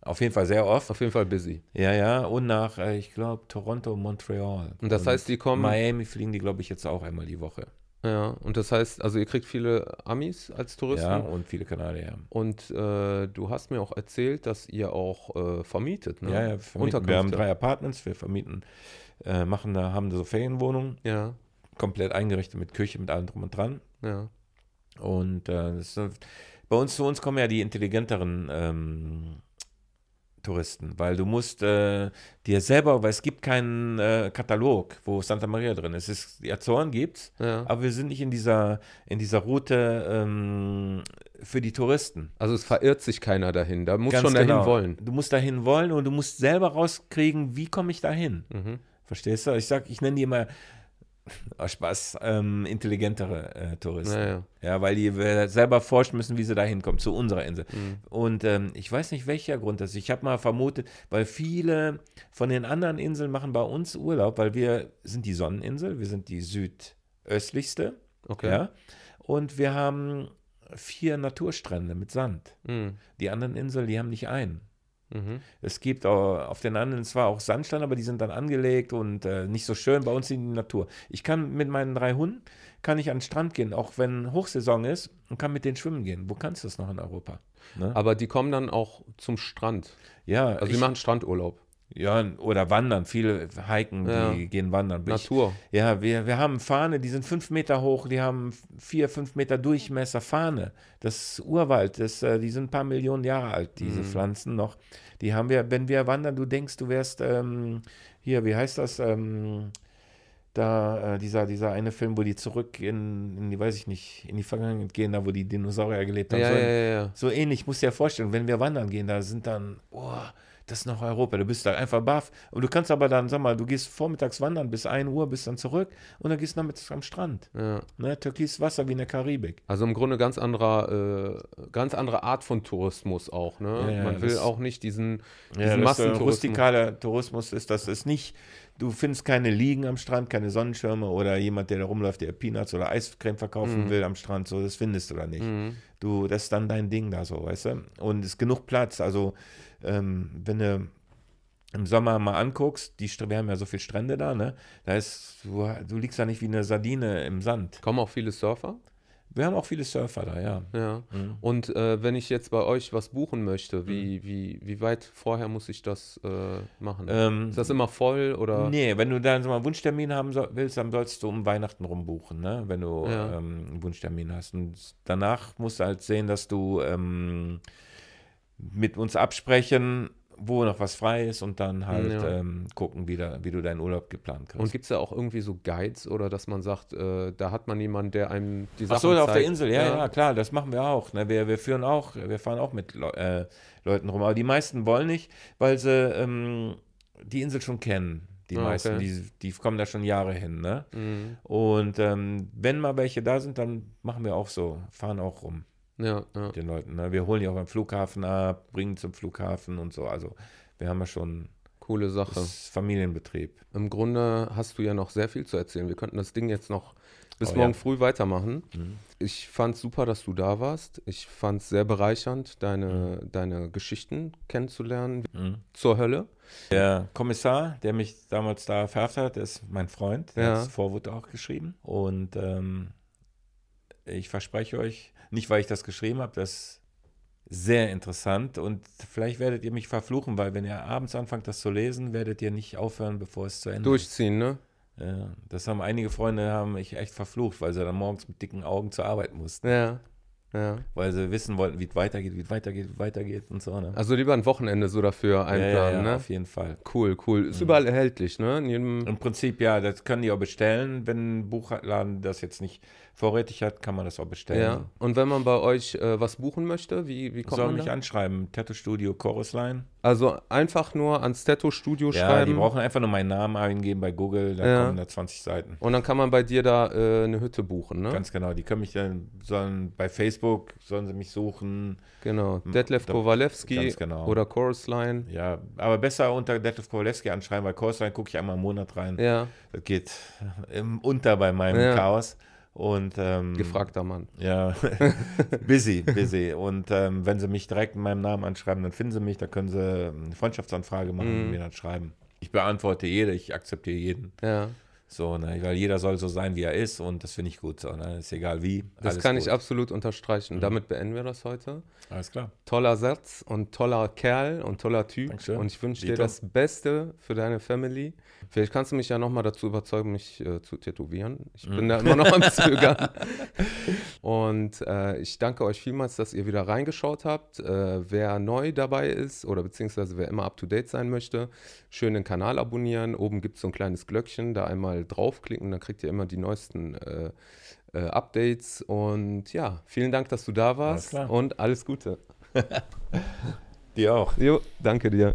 Auf jeden Fall sehr oft. Auf jeden Fall busy. Ja, ja. Und nach, äh, ich glaube, Toronto, Montreal. Und das heißt, die kommen. Miami fliegen die, glaube ich, jetzt auch einmal die Woche. Ja, und das heißt, also ihr kriegt viele Amis als Touristen. Ja, und viele Kanadier. Und äh, du hast mir auch erzählt, dass ihr auch äh, vermietet, ne? Ja, ja, wir, vermieten, wir haben drei Apartments, wir vermieten, äh, machen da, haben so Ferienwohnungen, Ja, komplett eingerichtet mit Küche, mit allem drum und dran. ja. Und äh, das bei uns zu uns kommen ja die intelligenteren ähm, Touristen, weil du musst äh, dir selber, weil es gibt keinen äh, Katalog, wo Santa Maria drin ist. Es ist die Azoren gibt's, ja. aber wir sind nicht in dieser in dieser Route ähm, für die Touristen. Also es verirrt sich keiner dahin. Da muss Ganz schon dahin genau. wollen. Du musst dahin wollen und du musst selber rauskriegen, wie komme ich dahin. Mhm. Verstehst du? Ich sag, ich nenne die immer aus Spaß ähm, intelligentere äh, Touristen. Ja, ja. Ja, weil die äh, selber forschen müssen, wie sie da hinkommen, zu unserer Insel. Mhm. Und ähm, ich weiß nicht, welcher Grund das ist. Ich habe mal vermutet, weil viele von den anderen Inseln machen bei uns Urlaub, weil wir sind die Sonneninsel, wir sind die südöstlichste. Okay. Ja. Und wir haben vier Naturstrände mit Sand. Mhm. Die anderen Inseln, die haben nicht einen. Mhm. Es gibt auf den anderen zwar auch Sandsteine, aber die sind dann angelegt und äh, nicht so schön. Bei uns in die Natur. Ich kann mit meinen drei Hunden kann ich an den Strand gehen, auch wenn Hochsaison ist, und kann mit denen schwimmen gehen. Wo kannst du das noch in Europa? Ne? Aber die kommen dann auch zum Strand. ja, Also die machen Strandurlaub. Ja, oder wandern. Viele hiken, Ja. die gehen wandern. Ich, Natur. ja, wir, wir haben Fahne, die sind fünf Meter hoch, die haben vier, fünf Meter Durchmesser Fahne. Das Urwald, das, äh, die sind ein paar Millionen Jahre alt, diese Mhm. Pflanzen noch. Die haben wir, wenn wir wandern, du denkst, du wärst ähm, hier, wie heißt das? Ähm, da, äh, dieser, dieser eine Film, wo die zurück in, in die, weiß ich nicht, in die Vergangenheit gehen, da wo die Dinosaurier gelebt haben. Ja, so, ja, ja, ja. so ähnlich, musst du dir vorstellen, wenn wir wandern gehen, da sind dann, boah, das ist noch Europa, du bist da einfach baff. Und du kannst aber dann, sag mal, du gehst vormittags wandern bis 1 Uhr, bist dann zurück und dann gehst du nachmittags am Strand. ja. Ne? Türkis Wasser wie in der Karibik. Also im Grunde ganz anderer, äh, ganz andere Art von Tourismus auch, ne? Ja, ja, Man will auch nicht diesen, Ja, diesen das, äh, Massentourismus. rustikaler Tourismus ist das ist nicht, du findest keine Liegen am Strand, keine Sonnenschirme oder jemand, der da rumläuft, der Peanuts oder Eiscreme verkaufen Mhm. will am Strand, so, das findest du da nicht. Mhm. Du, das ist dann dein Ding da so, weißt du? Und es ist genug Platz. Also, ähm, wenn du im Sommer mal anguckst, die, wir haben ja so viele Strände da, ne? Da ist, du, du liegst da nicht wie eine Sardine im Sand. Kommen auch viele Surfer. Wir haben auch viele Surfer da, ja. Ja. Mhm. Und äh, wenn ich jetzt bei euch was buchen möchte, wie, wie, wie weit vorher muss ich das äh, machen? Ähm, Ist das immer voll oder? Nee, wenn du dann so mal einen Wunschtermin haben soll, willst, dann sollst du um Weihnachten rumbuchen, ne? wenn du Ja. ähm, einen Wunschtermin hast. Und danach musst du halt sehen, dass du ähm, mit uns absprechen, wo noch was frei ist und dann halt Ja. ähm, gucken, wie, da, wie du deinen Urlaub geplant kriegst. Und gibt es da auch irgendwie so Guides oder dass man sagt, äh, da hat man jemanden, der einem die Ach Sachen so, auf der zeigt? Insel, ja, ja, klar, das machen wir auch. Ne? Wir, wir führen auch, wir fahren auch mit Leu äh, Leuten rum. Aber die meisten wollen nicht, weil sie ähm, die Insel schon kennen. Die Ah, meisten, okay. die, die kommen da schon Jahre hin. Ne? Mhm. Und ähm, wenn mal welche da sind, dann machen wir auch so, fahren auch rum Ja, ja. den Leuten. Ne? Wir holen die auch beim Flughafen ab, bringen zum Flughafen und so. Also wir haben ja schon Coole Sache. das Familienbetrieb. Im Grunde hast du ja noch sehr viel zu erzählen. Wir könnten das Ding jetzt noch bis Oh, morgen ja. früh weitermachen. Mhm. Ich fand es super, dass du da warst. Ich fand es sehr bereichernd, deine, deine Geschichten kennenzulernen. Mhm. Zur Hölle. Der Kommissar, der mich damals da verhaftet hat, ist mein Freund. Der Ja. hat das Vorwort auch geschrieben. Und ähm, ich verspreche euch, nicht weil ich das geschrieben habe, das ist sehr interessant. Und vielleicht werdet ihr mich verfluchen, weil wenn ihr abends anfangt, das zu lesen, werdet ihr nicht aufhören, bevor es zu Ende ist. Durchziehen, ne? Ja, das haben einige Freunde haben mich echt verflucht, weil sie dann morgens mit dicken Augen zur Arbeit mussten. Ja. Ja. Weil sie wissen wollten, wie es weitergeht, wie es weitergeht, wie es weitergeht und so. Ne? Also lieber ein Wochenende so dafür ja, einplanen, ja, ja, ne? auf jeden Fall. Cool, cool. Ist überall erhältlich, ne? In jedem. Im Prinzip ja, das können die auch bestellen. Wenn ein Buchladen das jetzt nicht vorrätig hat, kann man das auch bestellen. Ja. Und wenn man bei euch äh, was buchen möchte, wie, wie kommt Soll man mich da? anschreiben, Tattoo Studio Chorusline. Also einfach nur ans Tattoo-Studio Ja, schreiben. die brauchen einfach nur meinen Namen eingeben bei Google, da Ja. kommen da 20 Seiten. und dann kann man bei dir da äh, eine Hütte buchen, ne? Ganz genau, die können mich dann, sollen bei Facebook, sollen sie mich suchen. genau. Detlef da- Kowalewski genau. oder Chorus Line. Ja, aber besser unter Detlef Kowalewski anschreiben, weil Chorusline gucke ich einmal im Monat rein. Ja, Das geht im unter bei meinem Ja. Chaos. Und ähm, gefragter Mann. Ja, busy, busy. Und ähm, wenn sie mich direkt in meinem Namen anschreiben, dann finden sie mich, da können sie eine Freundschaftsanfrage machen Mhm. und mir dann schreiben. Ich beantworte jede, ich akzeptiere jeden. Ja. So, ne? Weil jeder soll so sein, wie er ist und das finde ich gut. So, ne? Ist egal wie. Das kann gut. ich absolut unterstreichen. Mhm. Damit beenden wir das heute. Alles klar. Toller Satz und toller Kerl und toller Typ. Dankeschön. Und ich wünsche dir das Beste für deine Family. Vielleicht kannst du mich ja nochmal dazu überzeugen, mich äh, zu tätowieren. Ich mhm. bin da immer noch am Zögern. und äh, ich danke euch vielmals, dass ihr wieder reingeschaut habt. Äh, wer neu dabei ist oder beziehungsweise wer immer up to date sein möchte, schön den Kanal abonnieren. Oben gibt es so ein kleines Glöckchen, da einmal draufklicken, dann kriegt ihr immer die neuesten äh, äh, Updates. Und ja, vielen Dank, dass du da warst alles und alles Gute. dir auch. Jo, danke dir.